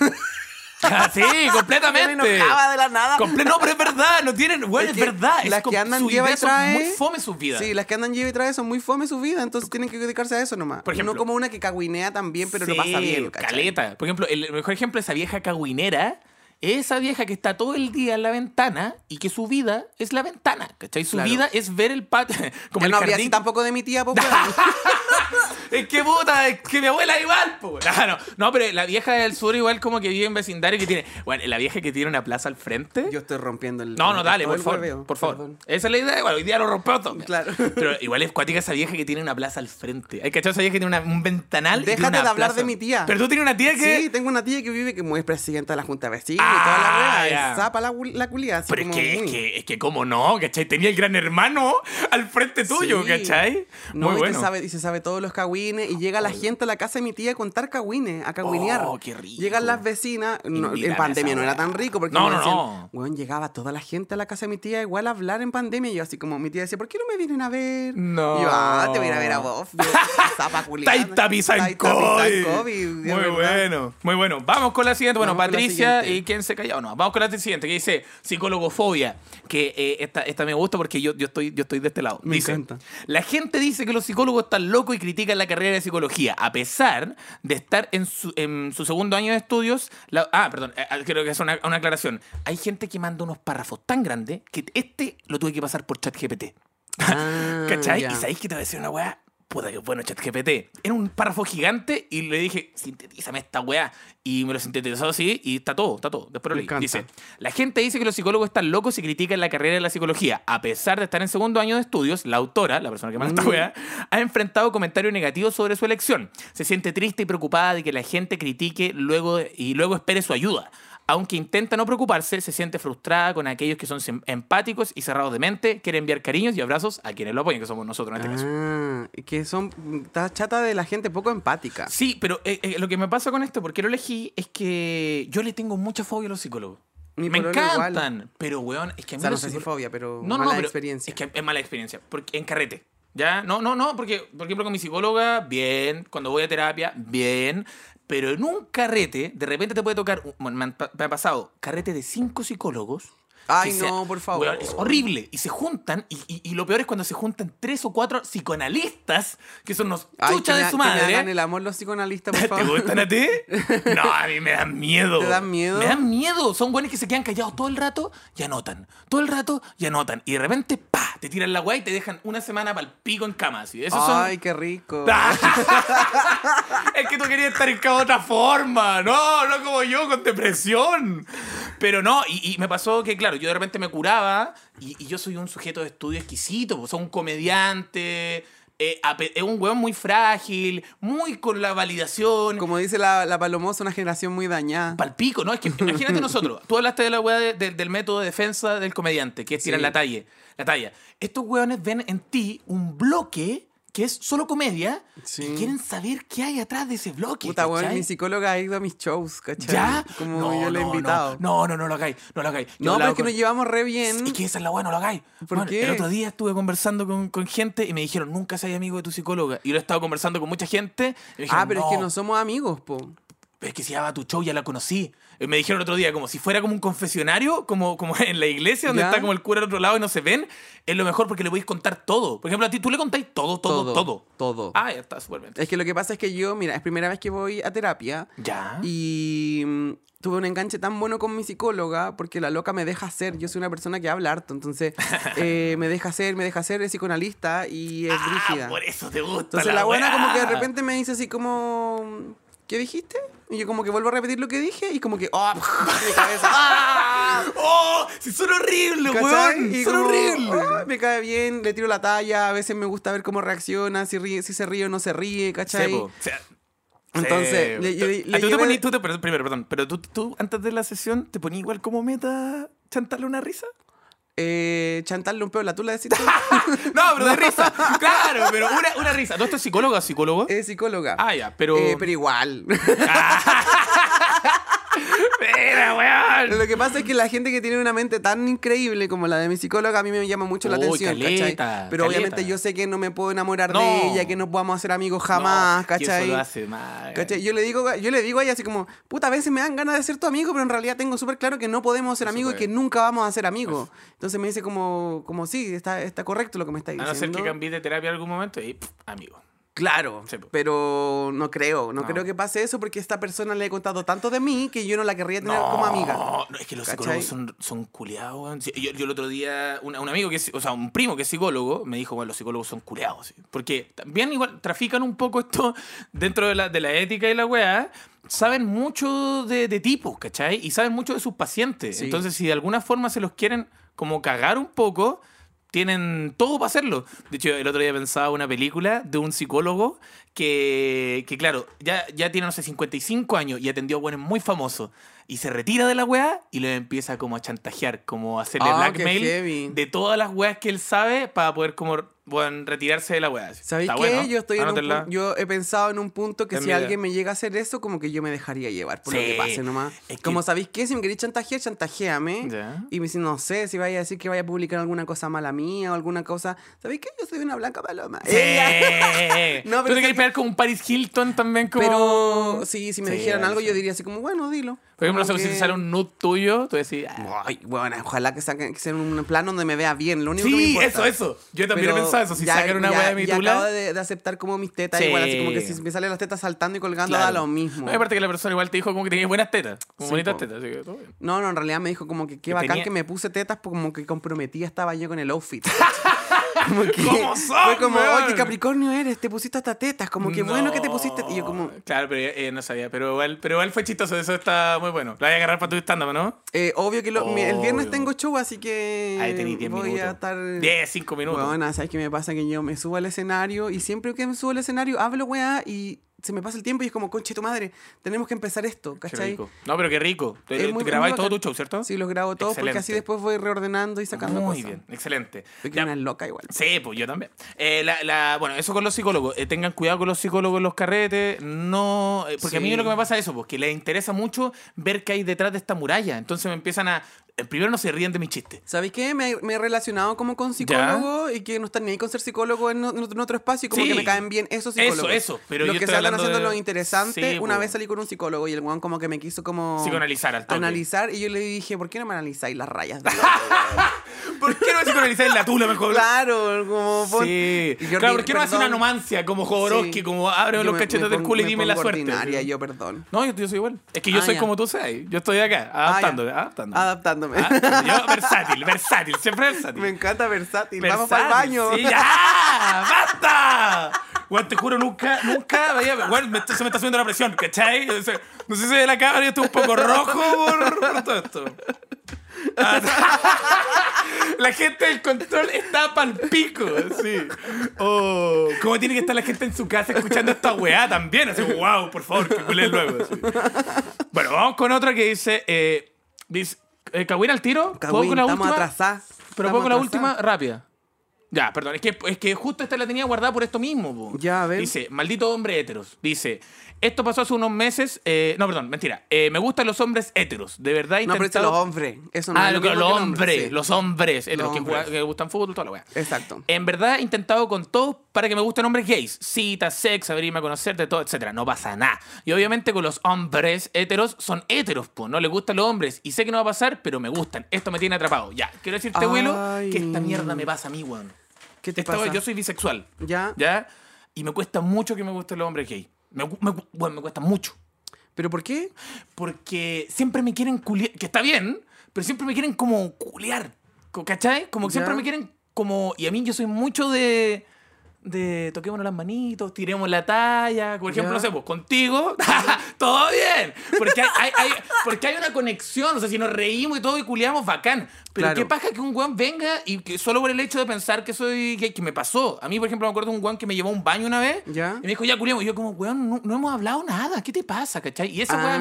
Ah, sí, Me completamente. enojaba de la nada. Comple- no, pero es verdad, no tienen, bueno, es, Es que verdad. las que andan lleva y idea son trae- muy fome sus vidas. Sí, las que andan lleva y trae son muy fome su vida, entonces tienen que dedicarse a eso nomás. Por ejemplo. no como una que cagüinea también, pero lo Sí, pasa bien, ¿cachai? caleta. Por ejemplo, el mejor ejemplo es esa vieja cagüinera. Esa vieja que está todo el día en la ventana y que su vida es la ventana, ¿cachai? Su Claro. vida es ver el patio. Como el no habría jardín. así tampoco de mi tía, pues. Es que puta, es que mi abuela igual, po. No, no, no, pero la vieja del sur igual como que vive en vecindario que tiene. Bueno, la vieja que tiene una plaza al frente. Yo estoy rompiendo el. No, no, dale, por favor. Por favor. perdón. Esa es la idea. Bueno, hoy día lo rompemos todo. Claro. Pero igual es cuática esa vieja que tiene una plaza al frente. Hay que esa vieja que tiene una- un ventanal. Déjate una de hablar plaza. de mi tía. Pero tú tienes una tía que. Sí, tengo una tía que vive que muy es presidenta de la Junta de Vecinos Ah, toda la zapa la, la Pero es que, es que, es que, ¿cómo no? ¿Cachai? Tenía el gran hermano al frente tuyo, Sí. ¿cachai? No, Muy y, bueno. sabe, y se sabe todos los cagüines y llega la gente a la casa de mi tía a contar cagüines, a cagüinear. Oh, qué rico. Llegan las vecinas, no, en pandemia no era tan rico porque No, me no, decían, no. weón, llegaba toda la gente a la casa de mi tía igual a hablar en pandemia y yo así como mi tía decía, ¿por qué no me vienen a ver? No. Y yo, ah, te voy a ir a ver a vos. yo, Zapa culiada. Taita de Muy bueno, muy bueno. Vamos con la siguiente. Bueno, Patricia. ¿y quién se calló? No, vamos con la siguiente, que dice psicólogofobia. Que eh, esta, esta me gusta porque yo, yo, estoy, yo estoy de este lado. Me dice, encanta. La gente dice que los psicólogos están locos y critican la carrera de psicología, a pesar de estar en su, en su segundo año de estudios. la- ah, perdón, eh, creo que es una, una aclaración. Hay gente que manda unos párrafos tan grandes que este lo tuve que pasar por ChatGPT. Ah, ¿Cachai? Y sabéis que te voy a decir una weá. Puta que bueno, ChatGPT. Era un párrafo gigante y le dije, sintetízame esta weá. Y me lo sintetizó así y está todo, está todo. Después lo leí. Dice, la gente dice que los psicólogos están locos y critican la carrera de la psicología. A pesar de estar en segundo año de estudios, la autora, la persona que manda esta weá, ha enfrentado comentarios negativos sobre su elección. Se siente triste y preocupada de que la gente critique luego y luego espere su ayuda. Aunque intenta no preocuparse, se siente frustrada con aquellos que son empáticos y cerrados de mente, quiere enviar cariños y abrazos a quienes lo apoyan, que somos nosotros en este caso. Ah, que son. Está chata de la gente poco empática. Sí, pero eh, eh, lo que me pasa con esto, porque lo elegí, es que yo le tengo mucha fobia a los psicólogos. Mi me encantan, pero weón, es que a O mí sea, no sé si psicólogos- fobia, pero no, no, mala no, pero experiencia. Es que es mala experiencia, porque en carrete. ¿Ya? No, no, no, porque, por ejemplo, con mi psicóloga, bien. Cuando voy a terapia, bien. Pero en un carrete, de repente te puede tocar. me, me ha pasado carrete de cinco psicólogos. Ay, no, por favor. Weón, es horrible. Y se juntan, y, y- y lo peor es cuando se juntan tres o cuatro psicoanalistas, que son unos chuchas de su que me madre. hagan el amor los psicoanalistas, por ¿Te favor. gustan a ti? No, a mí me dan miedo. ¿Te dan miedo? Me dan miedo. Son buenos que se quedan callados todo el rato y anotan. Todo el rato y anotan. Y de repente, pa, te tiran la weá y te dejan una semana para el pico en cama. Así. Esos son- Ay, qué rico. es que tú querías estar en cada otra forma. No, no como yo, con depresión. Pero no, y, y me pasó que, claro, yo de repente me curaba y, y yo soy un sujeto de estudio exquisito. Pues, soy un comediante. eh, es un weón muy frágil, muy con la validación. Como dice la, la Palomosa, una generación muy dañada. Palpico, ¿no? Es que imagínate nosotros. Tú hablaste de la weá de- de- del método de defensa del comediante, que es tirar Sí. la talla. La talla. Estos weones ven en ti un bloque que es solo comedia Sí. y quieren saber qué hay atrás de ese bloque. Puta, ¿cachai? mi psicóloga ha ido a mis shows, ¿cachai? ¿Ya? Como No, yo le he no, invitado. No, no, no, no lo hagáis. No lo hagáis. Yo No, pero es que con- nos llevamos re bien. Es que esa es la weá, no lo hagáis. ¿Por Bueno, qué? El otro día estuve conversando con, con gente y me dijeron, nunca seas amigo de tu psicóloga. Y yo he estado conversando con mucha gente. Y me dijeron, Ah, pero es que no somos amigos, po. Es que si ya va a tu show, ya la conocí. Eh, Me dijeron otro día, como si fuera como un confesionario, como, como en la iglesia, donde ¿Ya? está como el cura al otro lado y no se ven, es lo mejor porque le podéis contar todo. Por ejemplo, a ti tú le contáis todo, todo, todo. Todo. Ah, ya está, súper bien. Es que lo que pasa es que yo, mira, es primera vez que voy a terapia Ya. y mm, tuve un enganche tan bueno con mi psicóloga porque la loca me deja ser. Yo soy una persona que habla harto, entonces eh, me deja ser, me deja ser, es psicoanalista y es ah, brígida. por eso te gusta. Entonces la buena weá. como que de repente me dice así como... ¿Qué dijiste? Y yo como que vuelvo a repetir lo que dije y como que... ¡Oh! mi cabeza. ¡Ah! ¡Oh! ¡Sí, son horribles, weón! Son como, horribles. "Ah, me cae bien, le tiro la talla, a veces me gusta ver cómo reacciona, si, ríe, si se ríe o no se ríe, ¿cachai? Sí, po. O sea, Entonces, le- le- Ah, le tú te poní- tú te- perdón, primero, perdón, pero tú, tú antes de la sesión te ponías igual como meta chantarle una risa. Eh, chantarle un peo la tula, decís tú. No, pero de risa. Claro, pero una, una risa. ¿No esto es psicólogo o psicólogo? es psicóloga. Ah, ya, pero. Eh, pero igual. weón! Lo que pasa es que la gente que tiene una mente tan increíble como la de mi psicóloga a mí me llama mucho la Uy, atención, caleta, ¿cachai? Pero caleta. obviamente yo sé que no me puedo enamorar No. de ella, que no podamos ser amigos jamás, No, ¿cachai? Eso lo hace mal. ¿Cachai? Yo le digo, yo le digo a ella así como, puta, a veces me dan ganas de ser tu amigo, pero en realidad tengo súper claro que no podemos ser amigos y que nunca vamos a ser amigos. Entonces me dice como, como sí, está, está correcto lo que me está A diciendo. no ser que cambies de terapia en algún momento y, pff, amigo. Claro, Sí, pero no creo, no, No. creo que pase eso porque esta persona le he contado tanto de mí que yo no la querría tener como amiga. No, es que los ¿Cachai? psicólogos son, son. Sí, Yo, yo el otro día, un, un amigo que es, o sea, un primo que es psicólogo, me dijo, bueno, los psicólogos son culiados. sí. Porque también igual trafican un poco esto dentro de la, de la ética y la weá. Saben mucho de, de tipos, ¿cachai? Y saben mucho de sus pacientes. Sí. Entonces, si de alguna forma se los quieren como cagar un poco, tienen todo para hacerlo. De hecho, el otro día pensaba una película de un psicólogo que, que claro, ya, ya tiene, no sé, 55 años y atendió a buenos muy famosos. Y se retira de la weá y le empieza como a chantajear, como a hacerle Ah, blackmail de todas las weas que él sabe para poder como bueno, retirarse de la weá. ¿Sabéis qué? bueno, Yo estoy en un yo he pensado en un punto que Ten si idea. alguien me llega a hacer eso, como que yo me dejaría llevar por lo Sí. que pase nomás. Es que- Como sabéis qué, si me queréis chantajear, chantajeame. Y me dicen, no sé, si vaya a decir que vaya a publicar alguna cosa mala mía o alguna cosa. ¿Sabéis qué? Yo soy una blanca paloma. Sí. No, ¿Tú pero te quieres sí- pegar como un Paris Hilton también? Como... Pero sí, si me Sí, dijeran algo, sí. yo diría así como, bueno, dilo. Por ejemplo, si que- te sale un nude tuyo, tú decís... ah, Ay, bueno, ojalá que saquen que sea un plano donde me vea bien. Lo único que me Sí, importa. eso, eso. Yo también Pero he pensado eso. Si ya- sacan una weá de mi ya tula... acabo de, de aceptar como mis tetas, Sí. igual así como que si me salen las tetas saltando y colgando da lo mismo. No, y aparte que la persona igual te dijo como que tenías buenas tetas. Como Sí, bonitas po. tetas. Así que todo bien. No, no, en realidad me dijo como que qué Que bacán tenía- que me puse tetas, pues como que comprometida estaba yo con el outfit. como que ¿Cómo son, fue como, oye, Capricornio eres, te pusiste hasta tetas, como que bueno que te pusiste. Y yo como, Claro, pero eh, no sabía. Pero igual, pero igual fue chistoso. Eso está muy bueno. La voy a agarrar para tu stand-up, ¿no? eh, obvio que lo- el viernes tengo show, así que Ahí tenés 10 voy minutos. a estar... 10, 5 minutos. Bueno, ¿sabes qué me pasa? Que yo me subo al escenario y siempre que me subo al escenario hablo, weá, y se me pasa el tiempo y es como, conche tu madre, tenemos que empezar esto, Qué ¿cachai? rico. No, pero qué rico. Es muy- grabáis muy todo tu show, ¿cierto? Sí, los grabo todos porque así después voy reordenando y sacando Muy cosas. bien, excelente. Soy que Ya, una loca igual. Sí, pues yo también. Eh, la, la- bueno, eso con los psicólogos. Eh, tengan cuidado con los psicólogos en los carretes. No. eh, porque a mí lo que me pasa es eso, pues que les interesa mucho ver qué hay detrás de esta muralla. Entonces me empiezan a. eh, Primero no se ríen de mis chistes. ¿Sabéis qué? Me, me he relacionado como con psicólogos y que no están ni ahí con ser psicólogo en, otro espacio y como Sí. que me caen bien esos psicólogos. Eso, eso, pero Los yo que se hablando haciendo de- lo interesante. Sí, una po. vez salí con un psicólogo y el weón como que me quiso como... Psicoanalizar al toque. Analizar y yo le dije, ¿por qué no me analizáis las rayas? ¿Por qué no psicoanalizar en la tula mejor? claro, como... pon- Sí. Yo claro, ¿por qué no hace una nomancia como Jodorowsky? Sí. Como abre los me- cachetes me del culo y me dime la suerte? ordinaria, yo perdón. No, yo, yo soy igual. Es que yo Ah, soy ya. como tú sabes. Yo estoy acá, Ah, adaptándome, Yo versátil, versátil, siempre versátil. me encanta versátil. Vamos para el baño. Sí, ya, basta. Weón, te juro, nunca, nunca veía. Me- se me está subiendo la presión, ¿cachai? No sé si ve la cámara, yo estoy un poco rojo por, por todo esto. Ah, La gente del control está pal pico, sí. Oh, ¿Cómo tiene que estar la gente en su casa escuchando esta weá también? Así, wow, por favor, que luego. así. Bueno, vamos con otra que dice. Eh, dice eh, ¿Cagüín al tiro? ¿Puedo Cagüín, con la estamos última? atrasados. Pero pongo la atrasados. última rápida. Ya, perdón, es que, es que justo esta la tenía guardada por esto mismo. po. Ya, a ver. Dice, maldito hombre heteros. Dice, esto pasó hace unos meses. eh, no, perdón, mentira. Eh, me gustan los hombres heteros. De verdad he No, pero este intentado- los hombres. Eso no Ah, es lo lo que- los hombre, hombres, sí. los hombres, heteros que, hombres. que gustan fútbol, toda la weá. Exacto. En verdad he intentado con todos para que me gusten hombres gays. Citas, sex, abrirme a conocerte, todo, etcétera. No pasa nada. Y obviamente con los hombres heteros son heteros, pues. No les gustan los hombres. Y sé que no va a pasar, pero me gustan. Esto me tiene atrapado. Ya, quiero decirte, Willow, Ay. que esta mierda me pasa a mí, weón. ¿Qué te pasa? Yo soy bisexual. ¿Ya? ¿Ya? Y me cuesta mucho que me gusten los hombres gays. Me, me bueno, me cuesta mucho. ¿Pero por qué? Porque siempre me quieren culiar, que está bien, pero siempre me quieren como culiar, ¿cachai? Como que siempre me quieren como... Y a mí yo soy mucho de... De toquémonos las manitos, tiremos la talla. Por ejemplo, Ya. no sé, pues contigo, todo bien. Porque hay, hay- hay- porque hay una conexión. O sea, si nos reímos y todo y culiamos, bacán. Pero Claro. qué pasa que un weón venga y que solo por el hecho de pensar que soy gay, que me pasó. A mí, por ejemplo, me acuerdo de un weón que me llevó a un baño una vez Ya. y me dijo, ya culiamos. Y yo, como, weón, no, no hemos hablado nada. ¿Qué te pasa, cachai? Y esa weón a Ah.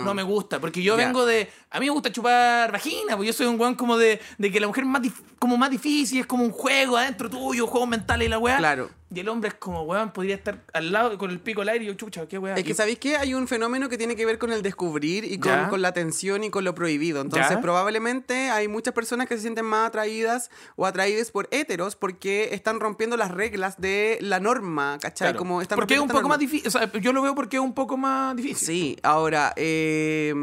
mí no me gusta. Porque yo Ya. vengo de. A mí me gusta chupar vagina, porque yo soy un weón como de, de que la mujer más, como más difícil, es como un juego adentro tuyo, juegos mentales y la weá. Claro. Y el hombre es como, weón, podría estar al lado con el pico al aire y yo, chucha, qué weón. Es que, ¿sabéis qué? Hay un fenómeno que tiene que ver con el descubrir y con, la atención y con lo prohibido. Entonces, Ya. probablemente hay muchas personas que se sienten más atraídas o atraídas por héteros porque están rompiendo las reglas de la norma, ¿cachai? Claro. Como están porque es un poco más difícil. O sea, yo lo veo porque es un poco más difícil. Sí, ahora, eh,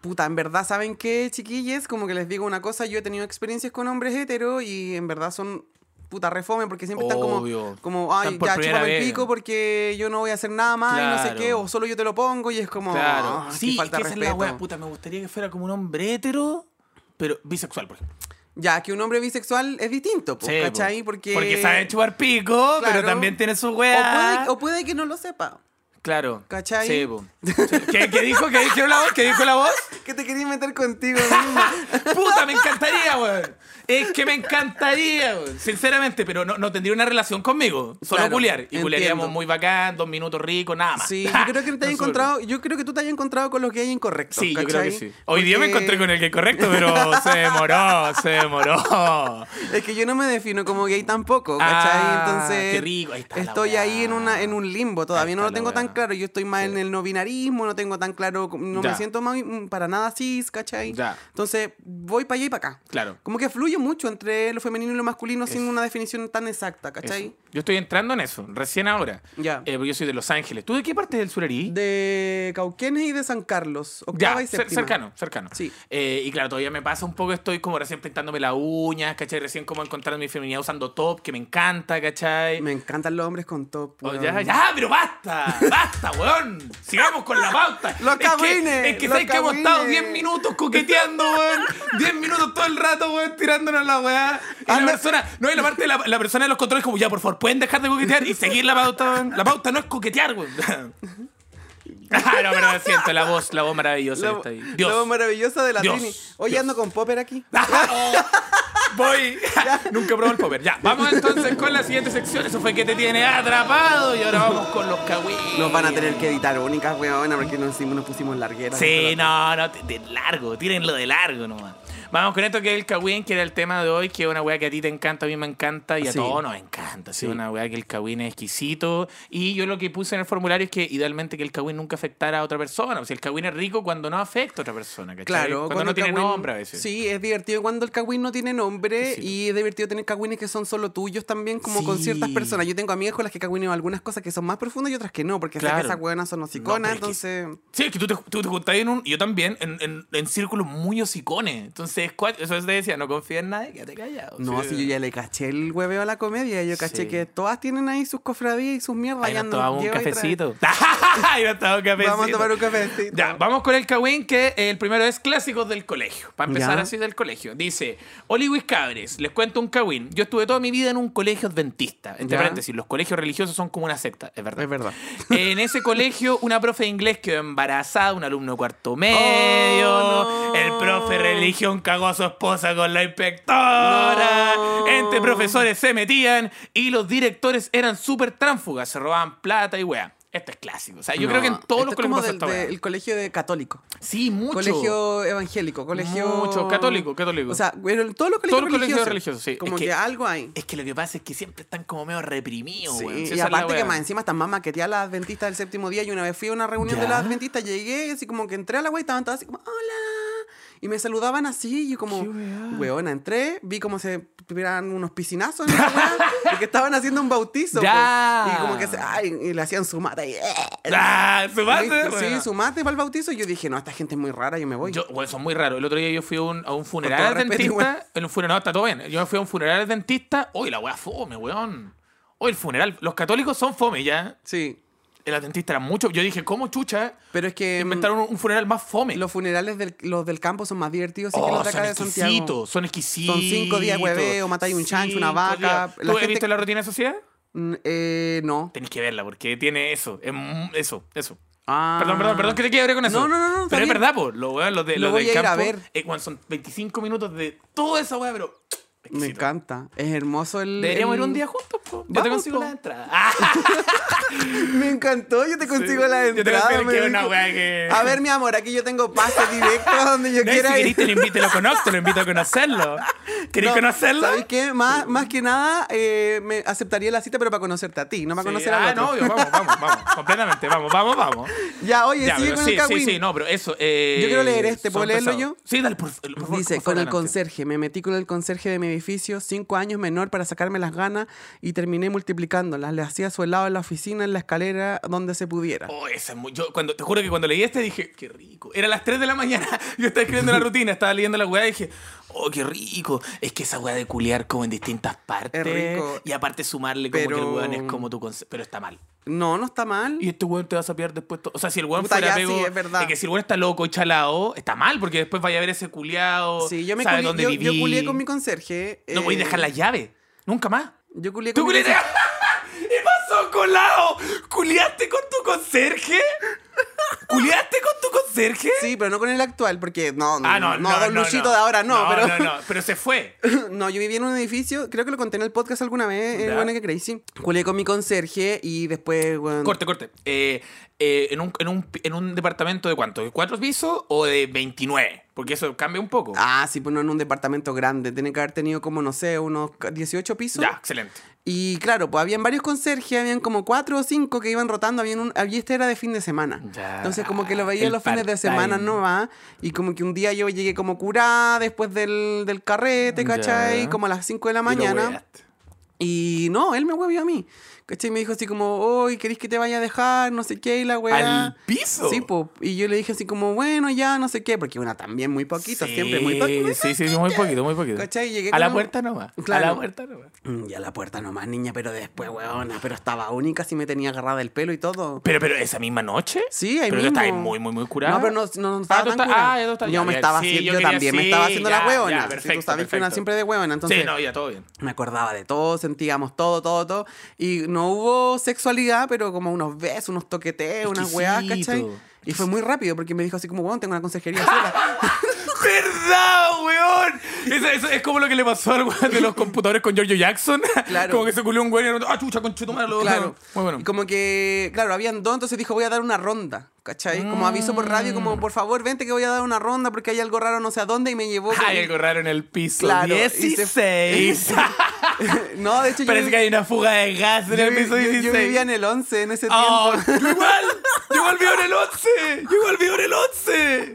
puta, en verdad, ¿saben qué, chiquilles? Como que les digo una cosa, yo he tenido experiencias con hombres heteros y en verdad son puta refome porque siempre están Obvio. como, como ay, Están ya chúpame el pico porque yo no voy a hacer nada más y no sé qué, o solo yo te lo pongo y es como, Claro. qué sí, falta que de esa es la respeto. wea. Puta, me gustaría que fuera como un hombre hétero, pero bisexual, por ejemplo. Ya, que un hombre bisexual es distinto, po, Sí, ¿cachai? po. Porque... Porque sabe chupar pico, pero también tiene su o wea. puede, o puede que no lo sepa. Claro. ¿Cachai? Sí, po. ¿Qué, qué dijo? ¿Qué dijo la voz? ¿Qué dijo la voz? Que te quería meter contigo misma. Puta, me encantaría, weón. Es que me encantaría. Sinceramente, pero no, no tendría una relación conmigo. Solo Claro, culiar. Y culiaríamos muy bacán, dos minutos ricos, nada más. Sí, yo creo que te Súper encontrado, yo creo que tú te hayas encontrado con lo que hay incorrecto. Sí, yo creo que sí. Hoy día me Porque encontré con el es correcto, pero se demoró, se demoró. Es que yo no me defino como gay tampoco, Ah, ¿cachai? Entonces. qué rico, ahí está la Estoy ahí en una en un limbo, todavía no lo tengo tan claro. Yo estoy más en el no binarismo, no tengo tan claro, no Ya. me siento más, para nada cis, ¿cachai? Ya. Entonces, voy para allá y para acá. Claro. Como que fluye mucho entre lo femenino y lo masculino sin una definición tan exacta, ¿cachai? Eso. Yo estoy entrando en eso, recién ahora. Ya. Eh, porque yo soy de Los Ángeles. ¿Tú de qué parte del sur eres? De Cauquenes y de San Carlos, Ya, y séptima. cercano, cercano. Sí. Eh, y claro, todavía me pasa un poco, estoy como recién pintándome las uñas, ¿cachai? Recién como encontrando mi feminidad usando top, que me encanta, ¿cachai? Me encantan los hombres con top. Oh, ya, ya, pero basta, basta, weón. Sigamos con la pauta. Los Es que- cagüines, Es que, sabes que hemos estado cagüines. 10 minutos coqueteando, weón. 10 minutos todo el rato, weón, tirándonos la weá. Y la Anda- persona, no, y la parte de la, la persona de los controles, como ya, por favor, pueden dejar de coquetear y seguir la pauta. La pauta no es coquetear, weón. Ah, no, pero lo siento, la voz, la voz maravillosa La, que está ahí. la Dios. voz maravillosa de la Dios. Trini. Oye, Dios. ando con Popper aquí. Voy. Nunca probé el popper. Ya, vamos entonces con la siguiente sección. Eso fue que te tiene atrapado. Y ahora vamos con los cagüines. Nos van a tener que editar únicas, weón, porque nos, nos pusimos largueras. Sí, no, no, de de largo, tírenlo de largo nomás. Vamos con esto que es el Kawin, que era el tema de hoy, que es una weá que a ti te encanta, a mí me encanta y a Sí. todos nos encanta. Sí. Sí. una weá que el Kawin es exquisito. Y yo lo que puse en el formulario es que idealmente que el Kawin nunca afectara a otra persona. O sea, el Kawin es rico cuando no afecta a otra persona, ¿cachai? Claro, cuando, no el tiene cagüín- nombre a veces. Sí, es divertido cuando el cagüín no tiene nombre Sí. y es divertido tener cagüines que son solo tuyos también, como con ciertas personas. Yo tengo amigas con las que cagüineo algunas cosas que son más profundas y otras que no, porque Claro. que esas hueonas son hociconas, pero es que- entonces... Sí, es que tú te, tú te juntás en un. Yo también, en, en, en círculos muy hocicones. Entonces, ¿cuál- eso es de decía, no confía en nadie, quédate callado. No, Sí. si yo ya le caché el hueveo a la comedia, yo caché Sí. que todas tienen ahí sus cofradías y sus mierdas. Ahí nos no tomamos un cafecito. Ahí nos tomamos un cafecito. Vamos a tomar un cafecito. Ya, vamos con el Kawin, que el primero es clásicos del colegio. Para empezar Ya. así del colegio. Dice, Oli Luis Cabres, les cuento un Kawin. Yo estuve toda mi vida en un colegio adventista. Entre Ya. paréntesis, los colegios religiosos son como una secta, es verdad. Es verdad. En ese colegio, una profe de inglés quedó embarazada, un alumno cuarto medio. Oh, no. El profe de religión cagó a su esposa con la inspectora. No. Entre profesores se metían y los directores eran súper tránsfugas, se robaban plata y weá. Esto es clásico. O sea, yo No, creo que en todos esto los es como colegios del, weá. del colegio de católico. Sí, mucho. Colegio evangélico, colegio... Mucho, católico, católico. O sea, bueno, todos los colegios Todos los colegios religiosos. sí. Como Es que, que- algo hay. Es que lo que pasa es que siempre están como medio reprimidos, Sí. Si y aparte que más encima están más maqueteadas las adventistas del séptimo día. Y una vez fui a una reunión ¿Ya? de las adventistas, llegué así como que entré a la wea y estaban todas así como, hola. Y me saludaban así, y yo como, weona, entré, vi como se tuvieran unos piscinazos en la y que estaban haciendo un bautizo. Ya. po. Y como que se, ay, y le hacían su mate. y, ¡Ah! ¿Su mate? Sí, Bueno. su mate para el bautizo. Y yo dije, no, esta gente es muy rara, yo me voy. Yo, bueno, son muy raros. El otro día yo fui a un, a un funeral respeto, dentista. En un funeral, no, está todo bien. Yo me fui a un funeral al dentista. Uy, la weá fome, weón. Hoy el funeral. Los católicos son fome ya. Sí, El dentista era mucho. Yo dije, ¿cómo chucha? pero es que mm, Inventaron un, un funeral más fome. los funerales del, los del campo son más divertidos que Oh, los de acá son de Santiago. exquisitos, son exquisitos. Son cinco días hueveo, matáis un chancho, una vaca. La ¿Tú has gente- visto la rutina de sociedad? Mm, Eh, no. Tenéis que verla porque tiene eso. Eso, eso. Ah. Perdón, perdón, perdón que te quiebre con eso. No, no, no, Pero es bien. verdad, po. Los, los, de, Lo los voy del a ir a campo. ver. eh, weón, son 25 minutos de toda esa weá, pero. Me encanta. Es hermoso el. Deberíamos el- ir un día juntos, po. Yo te consigo po. la entrada. Me encantó, yo te consigo la Yo te entrada. consigo una wea que- A ver, mi amor, aquí yo tengo pase directo a donde yo No, y si quiera querés te lo invito, lo conozco, lo invito a conocerlo. ¿Querés No, conocerlo? ¿Sabes qué? Más, más que nada, eh, me aceptaría la cita, pero para conocerte a ti, no para Sí, conocer ah, al otro. no, obvio, vamos, vamos, vamos, completamente, vamos, vamos, vamos. Ya, oye, Ya, sigue con sí, el sí, sí, no, pero eso. eh, Yo quiero leer este, ¿puedo leerlo yo? Sí, dale, por, por favor, Dice, por favor, con el conserje, me metí con el conserje de mi edificio, cinco años menor para sacarme las ganas y terminé multiplicándolas. Le hacía su helado en la oficina, en la escalera, donde se pudiera. Oh, esa es muy- yo cuando, te juro que cuando leí este dije, qué rico. Era las 3 de la mañana, yo estaba escribiendo la rutina, estaba leyendo la weá y dije, oh, qué rico. Es que esa weá de culiar como en distintas partes. Es rico. Y aparte sumarle como que el Pero- weón es como tu conse- Pero está mal. No, no está mal. Y este weón te vas a pillar después. O sea, si el weón Puta, fuera ya, pego. sí, es verdad. que si el weón está loco y chalado, está mal, porque después vaya a ver ese culiado. Sí, yo me sabe culié- dónde yo, viví. yo culié con mi conserje. No voy a eh, dejar la llave. Nunca más. Yo culié ¿Tú con mi culiaste? conserje. ¿Qué pasó, colado? ¿Culiaste con tu conserje? ¿Culiaste con tu conserje? Sí, pero no con el actual, porque no, no, Ah, no, no, no, Don no, Luchito no. de ahora no, pero... No, no, pero se fue. No, yo vivía en un edificio, creo que lo conté en el podcast alguna vez, Ya. en Buena que Crazy. Culié con mi conserje y después, bueno, Corte, corte. Eh, eh, en, un, en, un, en un departamento de cuánto? ¿De cuatro pisos o de 29? Porque eso cambia un poco. Ah, sí, pues no en un departamento grande. Tiene que haber tenido como, no sé, unos 18 pisos. ya, excelente. Y claro, pues habían varios conserjes, habían como cuatro o cinco que iban rotando, habían un, había este era de fin de semana. Ya, Entonces como que lo veía el los fines de semana, ¿no va? Y como que un día yo llegué como curada después del, del carrete, ¿cachai? Ya. Como a las 5 de la Y mañana. weaste. Y no, él me huevió a mí. ¿Cachai? Me dijo así como, hoy ¿queréis que te vaya a dejar? No sé qué, y la weá. ¿Al piso? Sí, po. Y yo le dije así como, bueno, ya, no sé qué, porque una también muy poquito, Sí, siempre muy poquito. Sí, sí, muy poquito, muy poquito. ¿Cachai? Llegué A la puerta nomás. A Claro. la puerta nomás. Mm, Y a la puerta nomás, niña, pero después, weona, pero estaba única, sí me tenía agarrada el pelo y todo. Pero, pero esa misma noche. Sí, ahí pero mismo. estabas muy, muy, muy curada. No, pero no, no, no estaba Ah, tan estás- curada. ah, Yo me estaba sí, haciendo, yo también me estaba haciendo ya, la ya, Si perfecto, tú sabes que una siempre de hueona, entonces sí, no, ya todo bien. me acordaba de todo, sentíamos todo, todo, todo. Y no hubo sexualidad, pero como unos besos, unos toqueteos, unas weas. ¿cachai? Y fue muy rápido porque me dijo así como, weón, tengo una consejería sola. ¡Verdad, weón! Eso, eso es como lo que le pasó al weón de los computadores con Giorgio Jackson. Claro. Como que se culió un weón y otro, ¡ah, chucha, conchetumalo! Claro. Muy bueno. Y como que, claro, habían dos, entonces dijo, voy a dar una ronda, ¿cachai? Como aviso por radio, Mm. como, por favor, vente que voy a dar una ronda porque hay algo raro no sé a dónde y me llevó... Hay algo raro en el piso. Claro, y se- 16. no, de hecho yo... Parece que hay una fuga de gas en yo, el piso yo- yo 16. vivía en el 11 en ese Oh, tiempo. yo igual, yo igual vivo en el 11, yo igual vivo en el 11.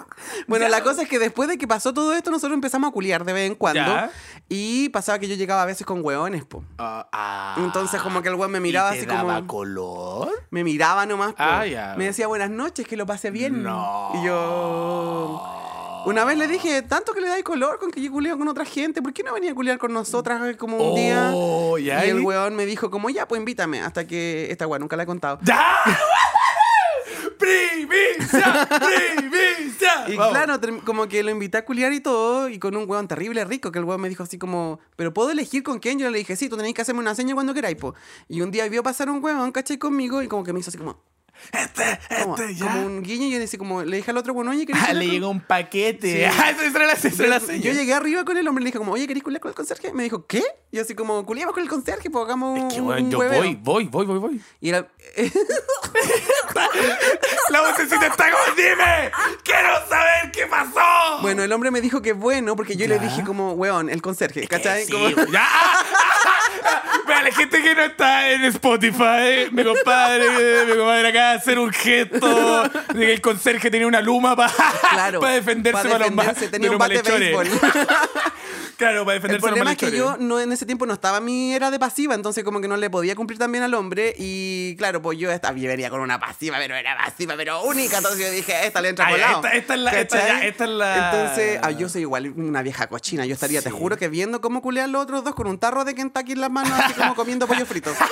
Bueno, Ya. la cosa es que después de que pasó todo esto, nosotros empezamos a culiar de vez en cuando. Ya. Y pasaba que yo llegaba a veces con hueones, po. Ah, ah. Entonces como que el weón me miraba ¿Y te así como... daba color? Me miraba nomás, po. Ah, ya. Me decía buenas noches, que lo pase bien. No. Y yo... Una vez le dije, tanto que le dais color con que yo culeo con otra gente, ¿por qué no venía a culiar con nosotras como un día? Oh, Y el weón me dijo como, ya, pues invítame, hasta que esta weón nunca la he contado. ¡Ya! ¡Primicia! ¡Primicia! Y Vamos. claro, term- como que lo invité a culiar y todo, y con un weón terrible rico, que el weón me dijo así como, ¿pero puedo elegir con quién? Yo le dije, sí, tú tenéis que hacerme una seña cuando queráis, po. Y un día vio pasar un weón, ¿cachai? Conmigo, y como que me hizo así como, Este, como, este, ya. como un guiño, y yo le dije como, le dije al otro weón, oye, ¿querés Ah, le con-?" llegó un paquete. Sí. Ah, esa era la, esa era la Yo, llegué arriba con el hombre y le dije como, oye, ¿querés culiar con el conserje? Me dijo, ¿qué? Y yo así como, culiamos con el conserje, pues hagamos Es que, weón, un yo hueveo". voy, voy, voy, voy, voy. Y era... La vocecita está como, dime, quiero saber qué pasó. bueno, el hombre me dijo que bueno, porque yo le dije como, weón, el conserje, ¿cachai? Sí, Como- ya. Para la gente que no está en Spotify, mi compadre, mi compadre acá hacer un gesto de que el conserje tenía una luma para Claro, defenderse para para los, defenderse, de tenía los un bate. Claro, para El defenderse de los problema es que yo no, en ese tiempo no estaba mi era de pasiva, entonces como que no le podía cumplir también al hombre y claro, pues yo estaba, yo venía con una pasiva, pero era pasiva, pero única, entonces yo dije, esta le entra Ah, por ya, lado. esta- esta es la- esta ya, esta es la- Entonces, ah, yo soy igual una vieja cochina, yo estaría, te juro que viendo cómo culean los otros dos con un tarro de Kentucky en las manos, así como comiendo pollo frito.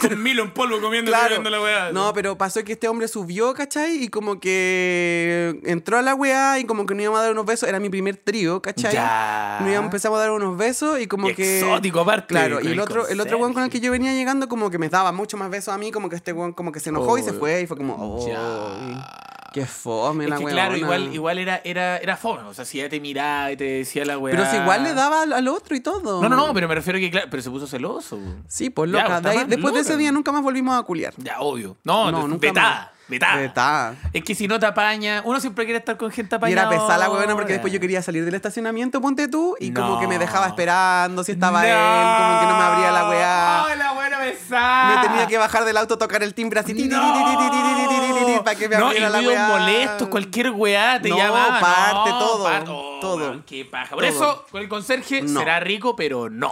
Con Milo en polvo comiendo Claro. comiendo la weá. No, pero pasó que este hombre subió, ¿cachai? Y como que entró a la weá y como que nos íbamos a dar unos besos. Era mi primer trío, ¿cachai? Ya. Nos empezamos a dar unos besos y como Y que... exótico aparte, Claro, y el el otro, el otro weón con el que yo venía llegando como que me daba mucho más besos a mí, como que este weón como que se enojó y se Oh. fue y fue como... Oh, Ya. Qué fome Es la que weona. claro, igual, igual era, era, era fome. O sea, si ella te miraba y te decía la weá. Pero si igual le daba al, al otro y todo. No, no, no, pero me refiero a que, claro, pero se puso celoso. Sí, pues Ya, loca. De ahí- después de ese día nunca más volvimos a culiar. Ya, obvio. No, No, no nunca vetada. más. De Es que si no te apaña, uno siempre quiere estar con gente apañada. Y era pesada la huevona porque después yo quería salir del estacionamiento, ponte tú, y como que me dejaba esperando si estaba él, como que no me abría la weá. La buena pesada! Me tenía que bajar del auto, tocar el timbre así, no. para que me abriera no, y la weá. cualquier weá te no. Parte, no, todo. Par todo. Man, qué paja. Por todo. eso, con el conserje será rico, pero no.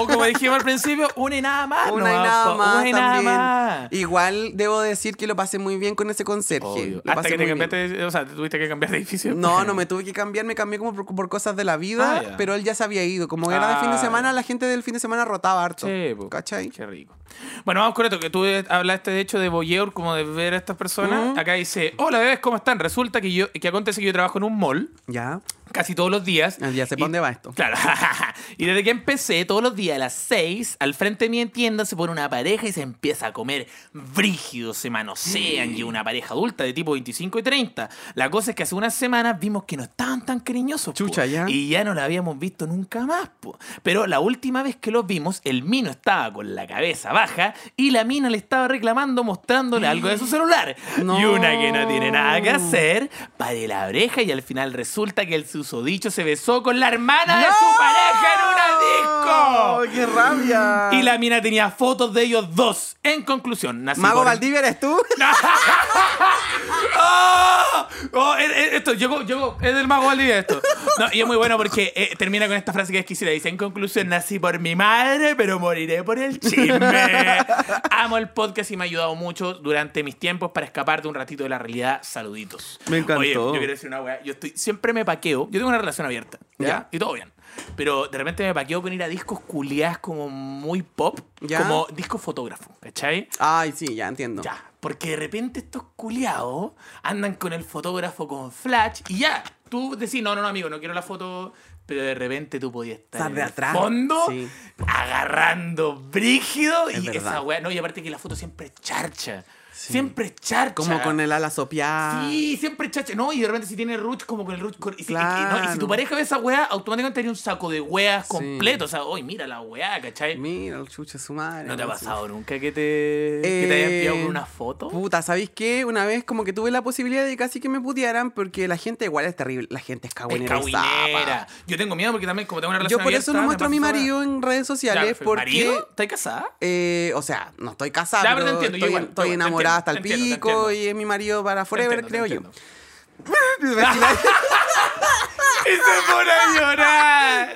o como dijimos al principio, una y nada más. Una y nada más. Una y nada más. Igual debo decir que lo pasé muy bien con ese conserje. Hasta pasé que te bien. cambiaste, o sea, te tuviste que cambiar de edificio. No, no me tuve que cambiar, me cambié como por, por cosas de la vida, Ah, pero él ya se había ido. Como era de fin de Ah, semana, la gente del fin de semana rotaba harto. Sí, po. ¿Cachai? Qué rico. Bueno, vamos con esto, que tú hablaste de hecho de voyeur, como de ver a estas personas. Acá dice, hola bebés, ¿cómo están? Resulta que yo, que acontece que yo trabajo en un mall Ya. casi todos los días. Ah, ya sé dónde va esto. Claro. y desde que empecé, todos los días a las 6, al frente de mi tienda se pone una pareja y se empieza a comer brígidos, se manosean, y una pareja adulta de tipo 25 y 30. La cosa es que hace unas semanas vimos que no estaban tan cariñosos. po, Chucha, ya. Y ya no la habíamos visto nunca más. po. Pero la última vez que los vimos, el mino estaba con la cabeza baja y la mina le estaba reclamando mostrándole algo de su celular. No. Y una que no tiene nada que hacer, pare la oreja y al final resulta que el susodicho se besó con la hermana de su pareja en una disco. ¡Qué rabia! Y la mina tenía fotos de ellos dos. En conclusión, nací ¿Mago por- Valdivia eres tú? ¡Oh! Oh, eh, eh, esto, llegó, llegó, es del mago Valdivia esto. No, y es muy bueno porque eh, termina con esta frase que es quisiera. Dice, en conclusión, nací por mi madre, pero moriré por el chisme. Amo el podcast y me ha ayudado mucho durante mis tiempos para escapar de un ratito de la realidad. Saluditos. Me encantó. Oye, yo quiero decir una weá. Yo estoy, siempre me paqueo. Yo tengo una relación abierta. ¿ya? ¿Ya? Y todo bien. Pero de repente me paqueo con ir a discos culiadas como muy pop. ¿Ya? Como disco fotógrafo. ¿Cachai? Ay, sí, ya entiendo. Ya, porque de repente estos culiados andan con el fotógrafo con flash y ya, tú decís, no, no, no, amigo, no quiero la foto, pero de repente tú podías estar Estar en de el atrás, fondo sí. agarrando brígido Es y verdad. esa weá, no, y aparte que la foto siempre es charcha, siempre es charcha. Como con el ala sopiada. Sí, siempre es charcha. No, y de repente si tiene ruch, como con el ruch. con- y, si, y- y- no, y si Claro. tu pareja ve esa weá, automáticamente tiene un saco de weas Sí. completo. O sea, uy, mira la weá, ¿cachai? Mira, el chucha su madre. ¿No te ha sí. pasado nunca que te, que te hayan pillado Eh, con una foto? Puta, ¿sabéis qué? Una vez como que tuve la posibilidad de casi que me putearan porque la gente igual es terrible. La gente es Es cagüinera. zapa. Yo tengo miedo porque también, como tengo una Yo relación por eso no muestro a mi marido en redes sociales Claro, porque... ¿Marido? ¿Estás casada? Eh, o sea, no estoy casada, Ya, pero pero te entiendo, yo estoy, yo igual, enamorada hasta el entiendo, entiendo, pico entiendo. y es mi marido para forever, Te creo entiendo, yo. Y se pone a llorar.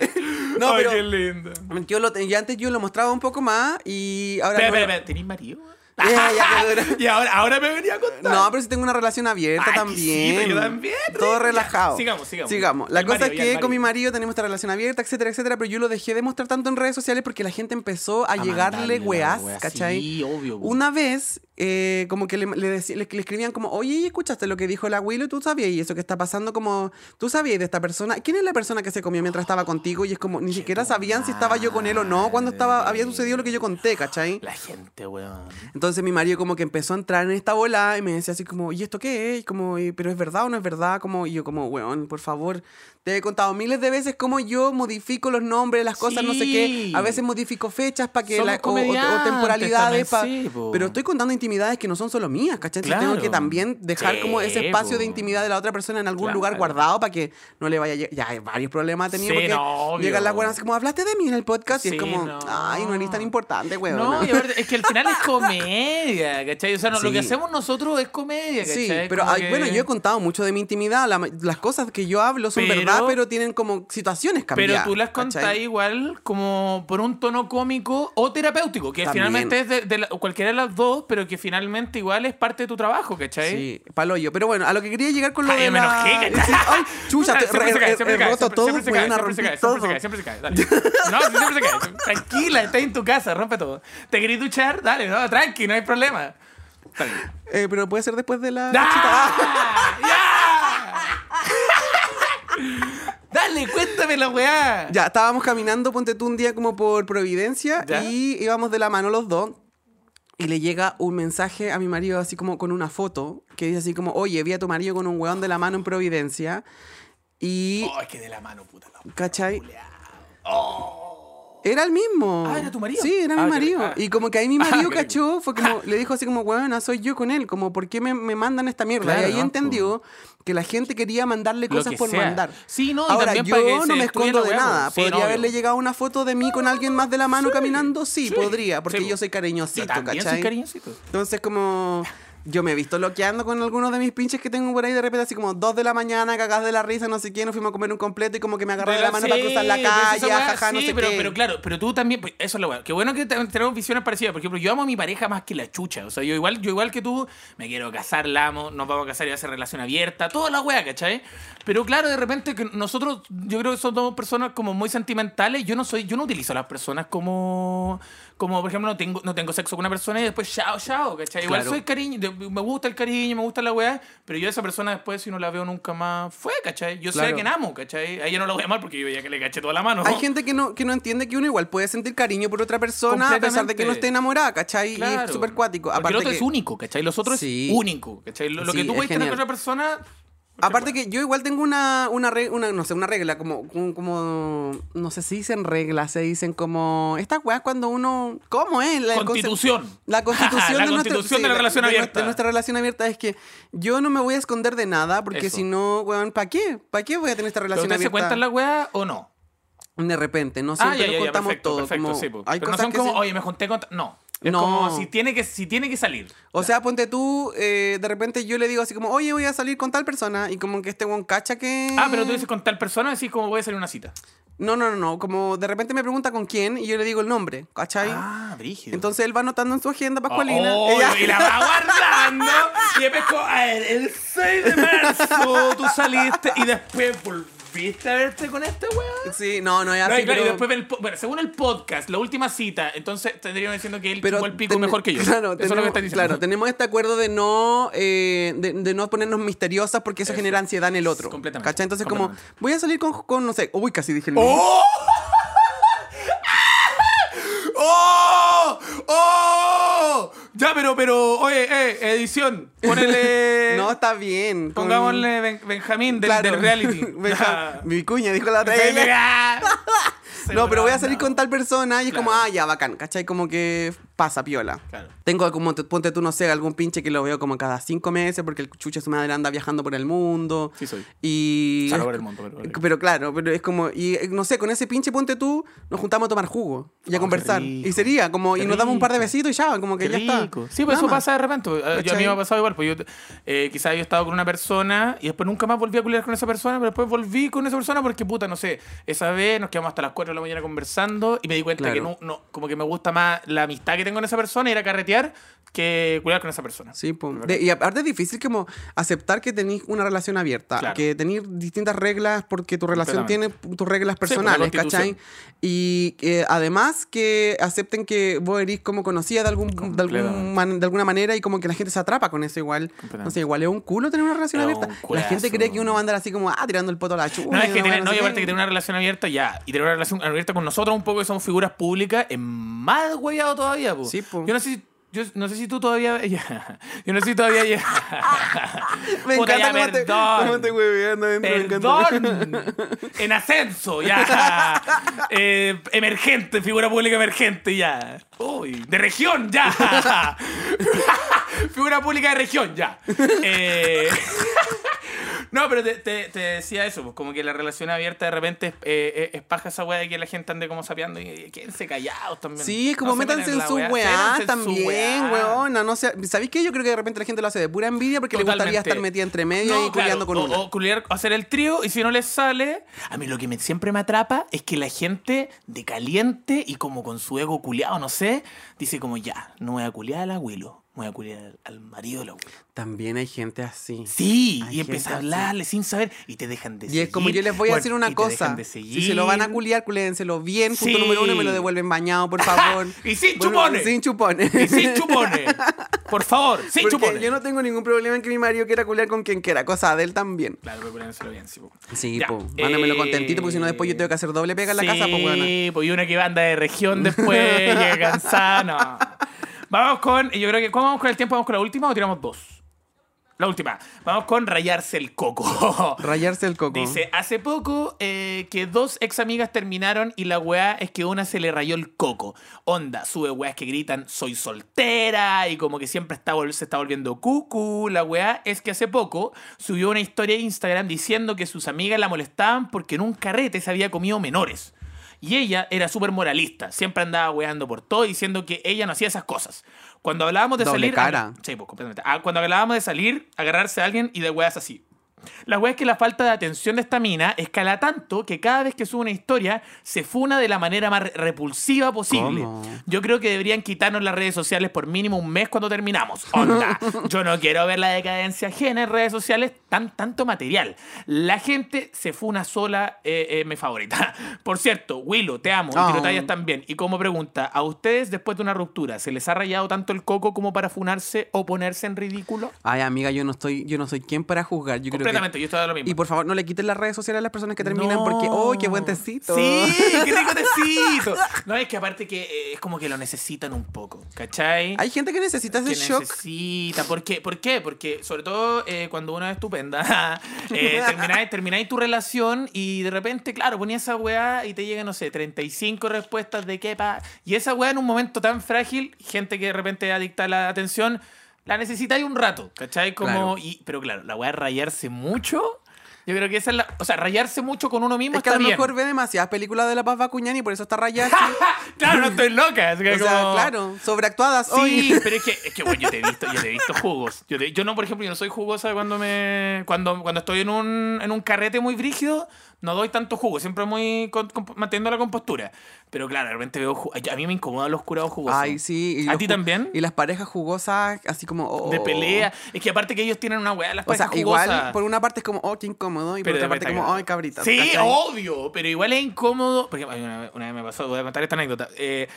No, Ay, pero- qué lindo. Yo lo, ya antes yo lo mostraba un poco más y ahora... Espera, espera. ¿Tenés marido? Y ahora, ahora me venía a contar. No, pero si tengo una relación abierta Ay, también. sí, yo también, Todo relajado. Sigamos, sigamos. Sigamos. La El cosa es que con mi marido. tenemos esta relación abierta, etcétera, etcétera, pero yo lo dejé de mostrar tanto en redes sociales porque la gente empezó a, A llegarle la weás, wea. ¿cachai? Sí, obvio. Una vez, eh, como que le, le, deci- le- le escribían como, oye, ¿escuchaste lo que dijo el abuelo? ¿Tú sabías? Y eso que está pasando como, ¿tú sabías de esta persona? ¿Quién es la persona que se comió mientras estaba contigo? Y es como, ni siquiera sabían si estaba yo con él o no cuando estaba, había sucedido lo que yo conté, ¿cachai? La gente, weón. Entonces mi marido como que empezó a entrar en esta bola y me decía así como, ¿y esto qué es? Como, "¿Y- ¿pero es verdad o no es verdad? Como, y yo como, weón, por favor, te he contado miles de veces cómo yo modifico los nombres, las cosas, no sé qué. A veces modifico fechas para que la, o- o, temporalidades. pa- sí, pero estoy contando intimidades que no son solo mías, ¿cachai? Entonces tengo que también dejar Sí, como ese espacio de intimidad de la otra persona en algún Claro. lugar guardado para que no le vaya a llegar. Ya hay varios problemas tenido porque no, llegan las buenas como, hablaste de mí en el podcast y es como, no. ay, no eres tan importante, weón. No, y aparte, es que al final es comedia, ¿cachai? O sea, no, lo que hacemos nosotros es comedia, ¿cachai? Sí, pero ay, que- bueno, yo he contado mucho de mi intimidad. la las cosas que yo hablo son Pero- verdad, pero tienen como situaciones Pero cambiadas. tú las contás igual como por un tono cómico o terapéutico, que También. finalmente es de, de la- cualquiera de las dos, pero que finalmente igual es parte de tu trabajo, ¿cachai? Sí, palo yo. Pero bueno, a lo que quería llegar con lo Ay, de me la... enojé, ¿cachai? Ay, chucha, te- Siempre se he- cae, se cae, roto todo, siempre se siempre se rompí cae, siempre se todo. cae, siempre se cae, dale. No, siempre se cae. Tranquila, estás en tu casa, rompe todo. ¿Te querés duchar? Dale, no, tranqui, no hay problema. Eh, pero puede ser después de la... ¡Ah! Dale, cuéntame la weá. Ya, estábamos caminando, ponte tú un día como por Providencia Ya. y íbamos de la mano los dos. y le llega un mensaje a mi marido así como con una foto que dice así como, oye, vi a tu marido con un weón de la mano en Providencia. Y, Oh, es que de la mano, puta. la ¿cachai? Oh. Era el mismo. Ah, ¿era tu marido? Sí, era Ah, mi marido. ah. Y como que ahí mi Ah, marido ok. cachó, fue como, le dijo así como, weón, soy yo con él, como, ¿por qué me, me mandan esta mierda? Claro, y ahí ¿no? entendió que la gente quería mandarle Lo cosas por sea. mandar. Sí, no, Ahora, yo para que no me escondo de nada. Sí, ¿Podría no, haberle obvio. llegado una foto de mí con alguien más de la mano caminando? Sí, Sí. podría, porque yo soy cariñosito, Yo también ¿cachai? soy cariñosito. Entonces, como yo me he visto loqueando con algunos de mis pinches que tengo por ahí de repente, así como dos de la mañana, cagadas de la risa, no sé qué, nos fuimos a comer un completo y como que me agarré de la mano para cruzar la calle, weá, jaja, no sí, sé pero, qué. pero claro, pero tú también, pues, eso es lo bueno. Qué bueno que te- tenemos visiones parecidas. Por ejemplo, yo amo a mi pareja más que la chucha. O sea, yo igual, yo igual que tú, me quiero casar, la amo, nos vamos a casar y va a ser relación abierta, toda la weá, ¿cachai? Pero claro, de repente que nosotros, yo creo que somos personas como muy sentimentales. Yo no soy, yo no utilizo a las personas como, como por ejemplo, no tengo, no tengo sexo con una persona y después chao, chao, ¿cachai? Igual Claro. soy cariño, me gusta el cariño, me gusta la weá, pero yo a esa persona después, si no la veo nunca más, fue, ¿cachai? Yo sé Claro. que amo, ¿cachai? A ella no la voy a amar porque yo ya que le caché toda la mano. Hay gente que no, que no entiende que uno igual puede sentir cariño por otra persona a pesar de que no esté enamorada, ¿cachai? Y Claro. es súper cuático. Aparte el otro que, es único, ¿cachai? Los otros Sí. es único, ¿cachai? Lo, que tú es puedes tener con otra persona. Aparte que yo igual tengo una, una, re- una, no sé, una regla, como, como, no sé si dicen reglas, se dicen como, estas weas cuando uno, ¿cómo es? La Constitución. La constitución, La de, nuestra- constitución sí, de la relación de abierta. de nuestra relación abierta es que yo no me voy a esconder de nada, porque Eso. si no, weón, ¿para qué? ¿Para qué voy a tener esta ¿Pero relación se abierta? cuentan la weá o no? De repente, no Ah, siempre ya, nos ya, ya, contamos perfecto, todo. perfecto, como sí. hay Pero no cosas son que como, se- oye, me junté con... No. Es No. como si tiene que, si tiene que salir. O sea, ponte tú, eh, de repente yo le digo así como, oye, voy a salir con tal persona, y como que este weón cacha que... Ah, pero tú dices con tal persona, decís como voy a salir una cita. No, no, no, no, como de repente me pregunta con quién, y yo le digo el nombre, ¿cachai? Ah, brígido. Entonces él va anotando en su agenda, Pascualina. Oh, ella- Y la va guardando. y después, como, a ver, el 6 de marzo tú saliste y después volviste a verte con este weón. Sí, no, no es No, así, y, claro, y pero... después ve el po- bueno, según el podcast, la última cita, entonces tendrían diciendo que él pero chupó el pico ten- mejor que yo. Claro, Eso es lo que estás diciendo. claro, tenemos este acuerdo de no, eh, de, de no ponernos misteriosas porque eso, Eso. genera ansiedad en el otro. Completamente, ¿Cachai? Entonces como, voy a salir con, con, no sé, uy, casi dije el nombre. ¡Oh! ¡Oh! ¡Oh! Ya, pero, pero, oye, eh, edición, ponele... No, está bien. con- Pongámosle Ben- Benjamín del, Claro. del reality. Mi cuña dijo la otra. No, pero voy a salir con tal persona y es como, ah, ya, bacán, ¿cachai? Como que pasa piola. Claro. Tengo como, te- ponte tú, no sé, algún pinche que lo veo como cada cinco meses porque el chucha su madre anda viajando por el mundo. Sí soy. Y... O sea, no por el mundo, pero- Pero claro, pero es como, y eh, no sé, con ese pinche ponte tú, nos juntamos a tomar jugo y a Oh, conversar. Y sería como, y nos damos un par de besitos y ya, como que ya está. Sí, pues Nada eso más. pasa de repente. Eh, yo- a mí me ha pasado igual. Pues yo, eh, quizás yo he estado con una persona y después nunca más volví a culiar con esa persona, pero después volví con esa persona porque, puta, no sé, esa vez nos quedamos hasta las 4 de la mañana conversando y me di cuenta que no, no, como que me gusta más la amistad que tengo con esa persona, ir a carretear, que culiar con esa persona. Sí. De- y aparte es difícil como aceptar que tenéis una relación abierta, Claro. que tenéis distintas reglas porque tu relación tiene tus reglas la personales. ¿cachai? Y además que acepten que vos eres como conocida de, algún, de, algún man- de alguna manera y como que la gente se atrapa con eso igual. No sé, igual es un culo tener una relación abierta. La gente cree que uno va a andar así como, ah, tirando el poto a la chupa. No, es que tener, no, y aparte que tener una relación abierta ya, y tener una relación abierta con nosotros un poco que somos figuras públicas, es más hueveado todavía, po. Sí, po. Yo no sé si. Yo no sé si tú todavía. yo no sé si todavía. Me Puta, encanta ya, cómo te, cómo te encanta. Perdón. En ascenso, ya. Eh, emergente, figura pública emergente, ya. Uy, de región, ya. figura pública de región, ya. Eh, No, pero te, te- te decía eso, pues como que la relación abierta de repente es, eh, es paja esa weá de que la gente ande como sapeando y quédense callados también. Sí, es como No se métanse en su weá también, weona. No sé, ¿Sabéis qué? Yo creo que de repente la gente lo hace de pura envidia porque le gustaría Totalmente. estar metida entre medio No, y culiando claro, con o, una. O culiar- hacer el trío y si no les sale. A mí lo que me, siempre me atrapa es que la gente de caliente y como con su ego culiado, no sé, dice como ya, no voy a culiar al abuelo, voy a culiar al, al marido del abuelo. También hay gente así. Sí, Hay y empieza a así. hablarle sin saber y te dejan de Y seguir. es como yo les voy a Bueno, decir y una cosa. de Si se lo van a culiar, culédenselo bien. Punto Sí. número uno, me lo devuelven bañado, por favor. Y sin Bueno, chupones. Sin chupones. Y sin chupones. Por favor, sin Porque chupones. yo no tengo ningún problema en que mi marido quiera culiar con quien quiera. Cosa de él también. Claro, pero culénselo bien, sí. po. Sí, Ya, po. Mándamelo eh, contentito porque si no después yo tengo que hacer doble pega en la casa, bueno. Sí, pues y una que anda de región después, llega cansada, no. Vamos con, yo creo que, ¿cómo vamos con el tiempo? ¿Vamos con la última o tiramos dos? La última. Vamos con rayarse el coco. Rayarse el coco. Dice, hace poco eh, que dos ex amigas terminaron y la weá es que una se le rayó el coco. Onda, sube weas que gritan, soy soltera y como que siempre está, se está volviendo cucu. La weá es que hace poco subió una historia de Instagram diciendo que sus amigas la molestaban porque en un carrete se había comido menores. Y ella era súper moralista, siempre andaba weando por todo diciendo que ella no hacía esas cosas. Cuando hablábamos de Doble salir... cara. Sí, pues, completamente. Ah, cuando hablábamos de salir, agarrarse a alguien y de weas así. La wea es que la falta de atención de esta mina escala tanto que cada vez que sube una historia se funa de la manera más re- repulsiva posible. ¿Cómo? Yo creo que deberían quitarnos las redes sociales por mínimo un mes cuando terminamos. Onda. Yo no quiero ver la decadencia ajena en redes sociales, tan, tanto material. La gente se funa sola, eh, eh, mi favorita. Por cierto, Willow, te amo. Y Oh. Tirotallas también. Y como pregunta, ¿a ustedes después de una ruptura se les ha rayado tanto el coco como para funarse o ponerse en ridículo? Ay, amiga, yo no estoy, yo no soy quien para juzgar. Yo creo que Completamente, yo estoy de lo mismo. Y por favor, no le quiten las redes sociales a las personas que terminan porque, No. ¡oh, qué buen tecito! Sí, qué rico tecito. No, es que aparte que eh, es como que lo necesitan un poco, ¿cachai? Hay gente que necesita ese que shock. necesita. ¿Por qué? ¿Por qué? Porque sobre todo eh, cuando uno es estupenda, eh, termináis, termináis tu relación y de repente, claro, ponías esa weá y te llegan, no sé, 35 respuestas de qué pa... Y esa weá en un momento tan frágil, gente que de repente adicta a la atención, la necesitáis un rato, ¿cachai? Como, Claro. y, pero claro, la weá rayarse mucho. Yo creo que esa es la... O sea, rayarse mucho con uno mismo Es que a está lo bien. mejor ve demasiadas películas de La Paz Bacuñán y por eso está rayada. claro, no estoy loca. es que o sea, como- claro, sobreactuadas Sí, hoy. pero es que, es que bueno, yo te he visto, yo te he visto jugos. Yo, te- yo no, por ejemplo, yo no soy jugosa cuando me. Cuando, cuando estoy en un, en un carrete muy brígido, no doy tanto jugo, siempre muy con- con- manteniendo la compostura. Pero claro, de repente veo A mí me incomodan los curados jugosos. Ay, sí. ¿A ti también? Y las parejas jugosas, así como. oh. De pelea. Es que aparte que ellos tienen una weá, las O sea, parejas igual, jugosas. por una parte es como, oh, qué incómodo. Y por Pero otra parte como, ay, cabrita. Sí, ¿cachai? obvio, pero igual es incómodo. Porque una, una vez me pasó, voy a contar esta anécdota. Eh,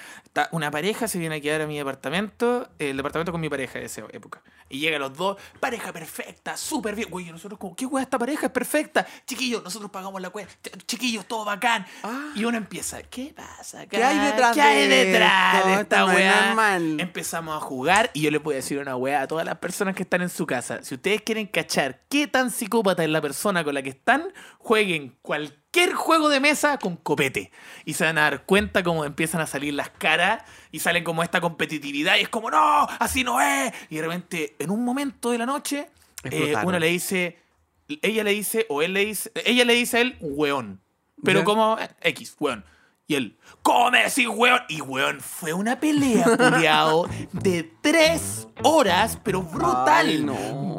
una pareja se viene a quedar a mi departamento, el departamento con mi pareja de esa época. Y llegan los dos, pareja perfecta, súper bien. Güey, nosotros como, ¿qué weá esta pareja? Es perfecta. Chiquillos, nosotros pagamos la cuenta. Ch- Chiquillos, todo bacán. Ah. Y uno empieza, ¿qué pasa acá? ¿Qué hay detrás ¿Qué hay de detrás de esta weá? normal. Empezamos a jugar y yo les voy a decir una weá a todas las personas que están en su casa. Si ustedes quieren cachar qué tan psicópata es la persona con la que están, jueguen cualquier juego de mesa con copete. Y se van a dar cuenta cómo empiezan a salir las caras y salen como esta competitividad y es como, no, así no es. Y de repente, en un momento de la noche, eh, uno le dice, ella le dice, o él le dice, ella le dice a él, weón. Pero Ya. como eh, X, weón. Y él, ¿cómo me decís, weón? Y weón, fue una pelea, culiao, de tres horas, pero brutal. Ay, no.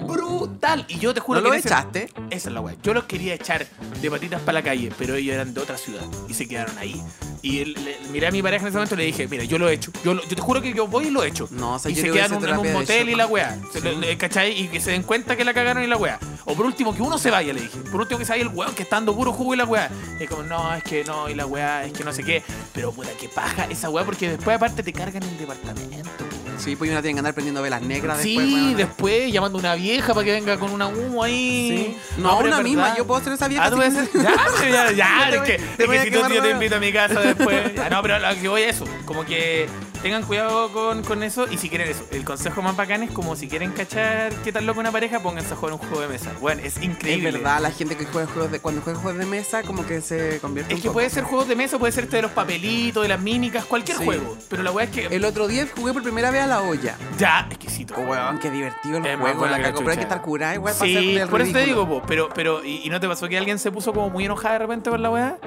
Brutal. Y yo te juro ¿No que lo ese- echaste? Esa es la weá. Yo los quería echar de patitas para la calle, pero ellos eran de otra ciudad y se quedaron ahí. Y él- le- miré a mi pareja en ese momento y le dije, mira, yo lo he hecho. Yo, lo- yo te juro que yo voy y lo he hecho. No, o sea, y yo se creo que quedan esa en un- motel y la weá. Le- ¿Cachai? Y que se den cuenta que la cagaron y la weá. O por último, que uno se vaya, le dije. Por último, que se vaya el weón que está dando puro jugo y la weá. Y como, no, es que no, y la weá, es que no sé qué. Pero puta, que paja esa weá, porque después aparte te cargan el departamento. Sí, pues uno tiene que andar prendiendo velas negras Sí, después. después llamando a una vieja para que venga con una humo ahí. Sí. No, pero una misma, yo puedo ser esa vieja. Ah, tú ser. Ya, ya, ya, es que, es que si tú, te invito a mi casa después. Ya, no, pero lo que voy a eso. Como que tengan cuidado con, con eso. Y si quieren eso, el consejo más bacán es como si quieren cachar qué tal loco una pareja, pónganse a jugar un juego de mesa. Bueno, es Es increíble. verdad, la gente que juega juegos de, cuando juega juegos de mesa, como que se convierte Es que poco. puede ser juegos de mesa, puede ser este de los papelitos, de las mímicas, cualquier Sí. juego. Pero la weá es que. El otro día jugué por primera vez a la olla. Ya, exquisito. Oh, weón, qué divertido el Es más juego, bueno la cagó, pero hay que estar curada igual para Sí, el por eso te digo, po, pero, pero, ¿y, y no te pasó que alguien se puso como muy enojada de repente por la weá?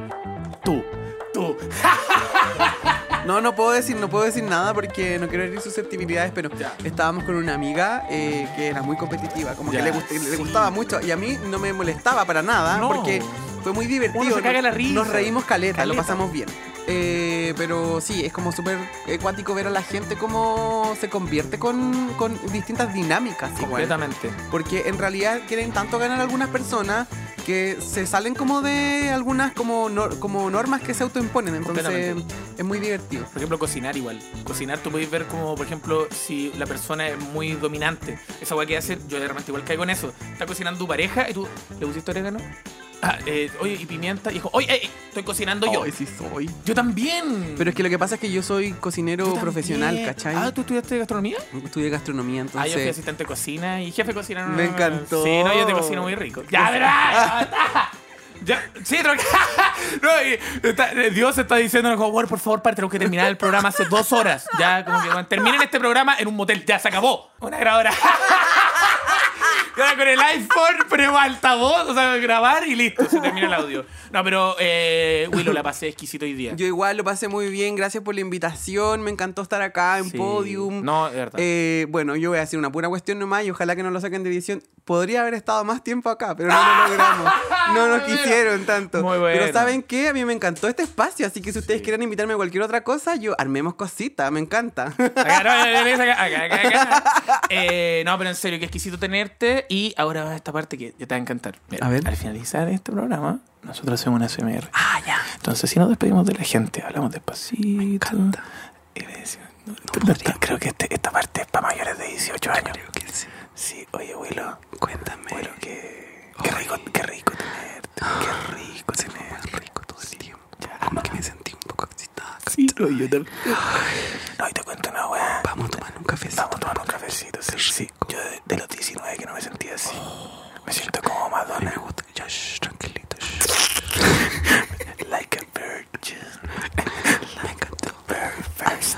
Tú, tú. No, no puedo decir, no puedo decir nada porque no quiero herir susceptibilidades, pero Ya. estábamos con una amiga eh, que era muy competitiva, como Ya, que le, gust- le gustaba mucho y a mí no me molestaba para nada No. porque fue muy divertido. Uno se caga la risa. Nos reímos caleta, lo pasamos bien. Eh, pero sí, es como súper acuático ver a la gente cómo se convierte con, con distintas dinámicas. igual. Completamente. Porque en realidad quieren tanto ganar algunas personas que se salen como de algunas como, nor- como normas que se autoimponen. Entonces es muy divertido. Por ejemplo, cocinar igual. Cocinar tú puedes ver como, por ejemplo, si la persona es muy dominante. Esa weá que hace, yo de repente igual caigo en eso. Está cocinando tu pareja y tú, ¿le pusiste orégano? Ah, eh, oye, y pimienta. Y dijo, oye, eh, estoy cocinando yo. Ay, sí soy. Yo también. Pero es que lo que pasa es que yo soy cocinero Yo profesional. ¿cachai? Ah, ¿tú estudiaste gastronomía? Estudié gastronomía, Ah, yo fui entonces... asistente de cocina y jefe de cocina. no, Me encantó. Sí, no, yo te cocino muy rico. Ya, verás. Ya, sí. No, y está- eh, Dios está diciendo, por favor, padre, tenemos que terminar el programa hace dos horas. Ya, como que terminen este programa en un motel. Ya, se acabó. Una grabadora. Con el iPhone ponemos altavoz, o sea, grabar y listo, se termina el audio. No, pero, eh, Willow, la pasé exquisito hoy día. Yo igual lo pasé muy bien, gracias por la invitación, me encantó estar acá en Sí. Podium. No, es verdad. Eh, bueno, yo voy a hacer una pura cuestión nomás y ojalá que no lo saquen de edición. Podría haber estado más tiempo acá, pero no lo logramos. No nos quisieron tanto. Muy bueno. Pero ¿saben qué? A mí me encantó este espacio, así que si ustedes quieren invitarme a cualquier otra cosa, yo armemos cositas, me encanta. Acá, no, acá, acá, acá, acá. Eh, no, pero en serio, qué exquisito tenerte. Y ahora va esta parte que ya te va a encantar. Mira, A ver. Al finalizar este programa, nosotros hacemos una SMR. ah, ya. Entonces, si nos despedimos de la gente, hablamos despacito. Me encanta. Y le decimos, no, no, no, creo que este- esta parte es para mayores de 18 años. Creo que sí. Sí, oye, abuelo. Cuéntame. Abuelo, qué, qué rico, qué rico tenerte. Qué rico Se tenerte. rico todo el tiempo. Como que me no, yo también. No, y te cuento una weá. Vamos a tomar un cafecito. Vamos a tomar un cafecito, sí, sí. Yo de, de los 19 que no me sentía así. Me siento como Madonna. Me gusta. Ya, shh, tranquilito. shh. Like a virgin. Encantó. Very first.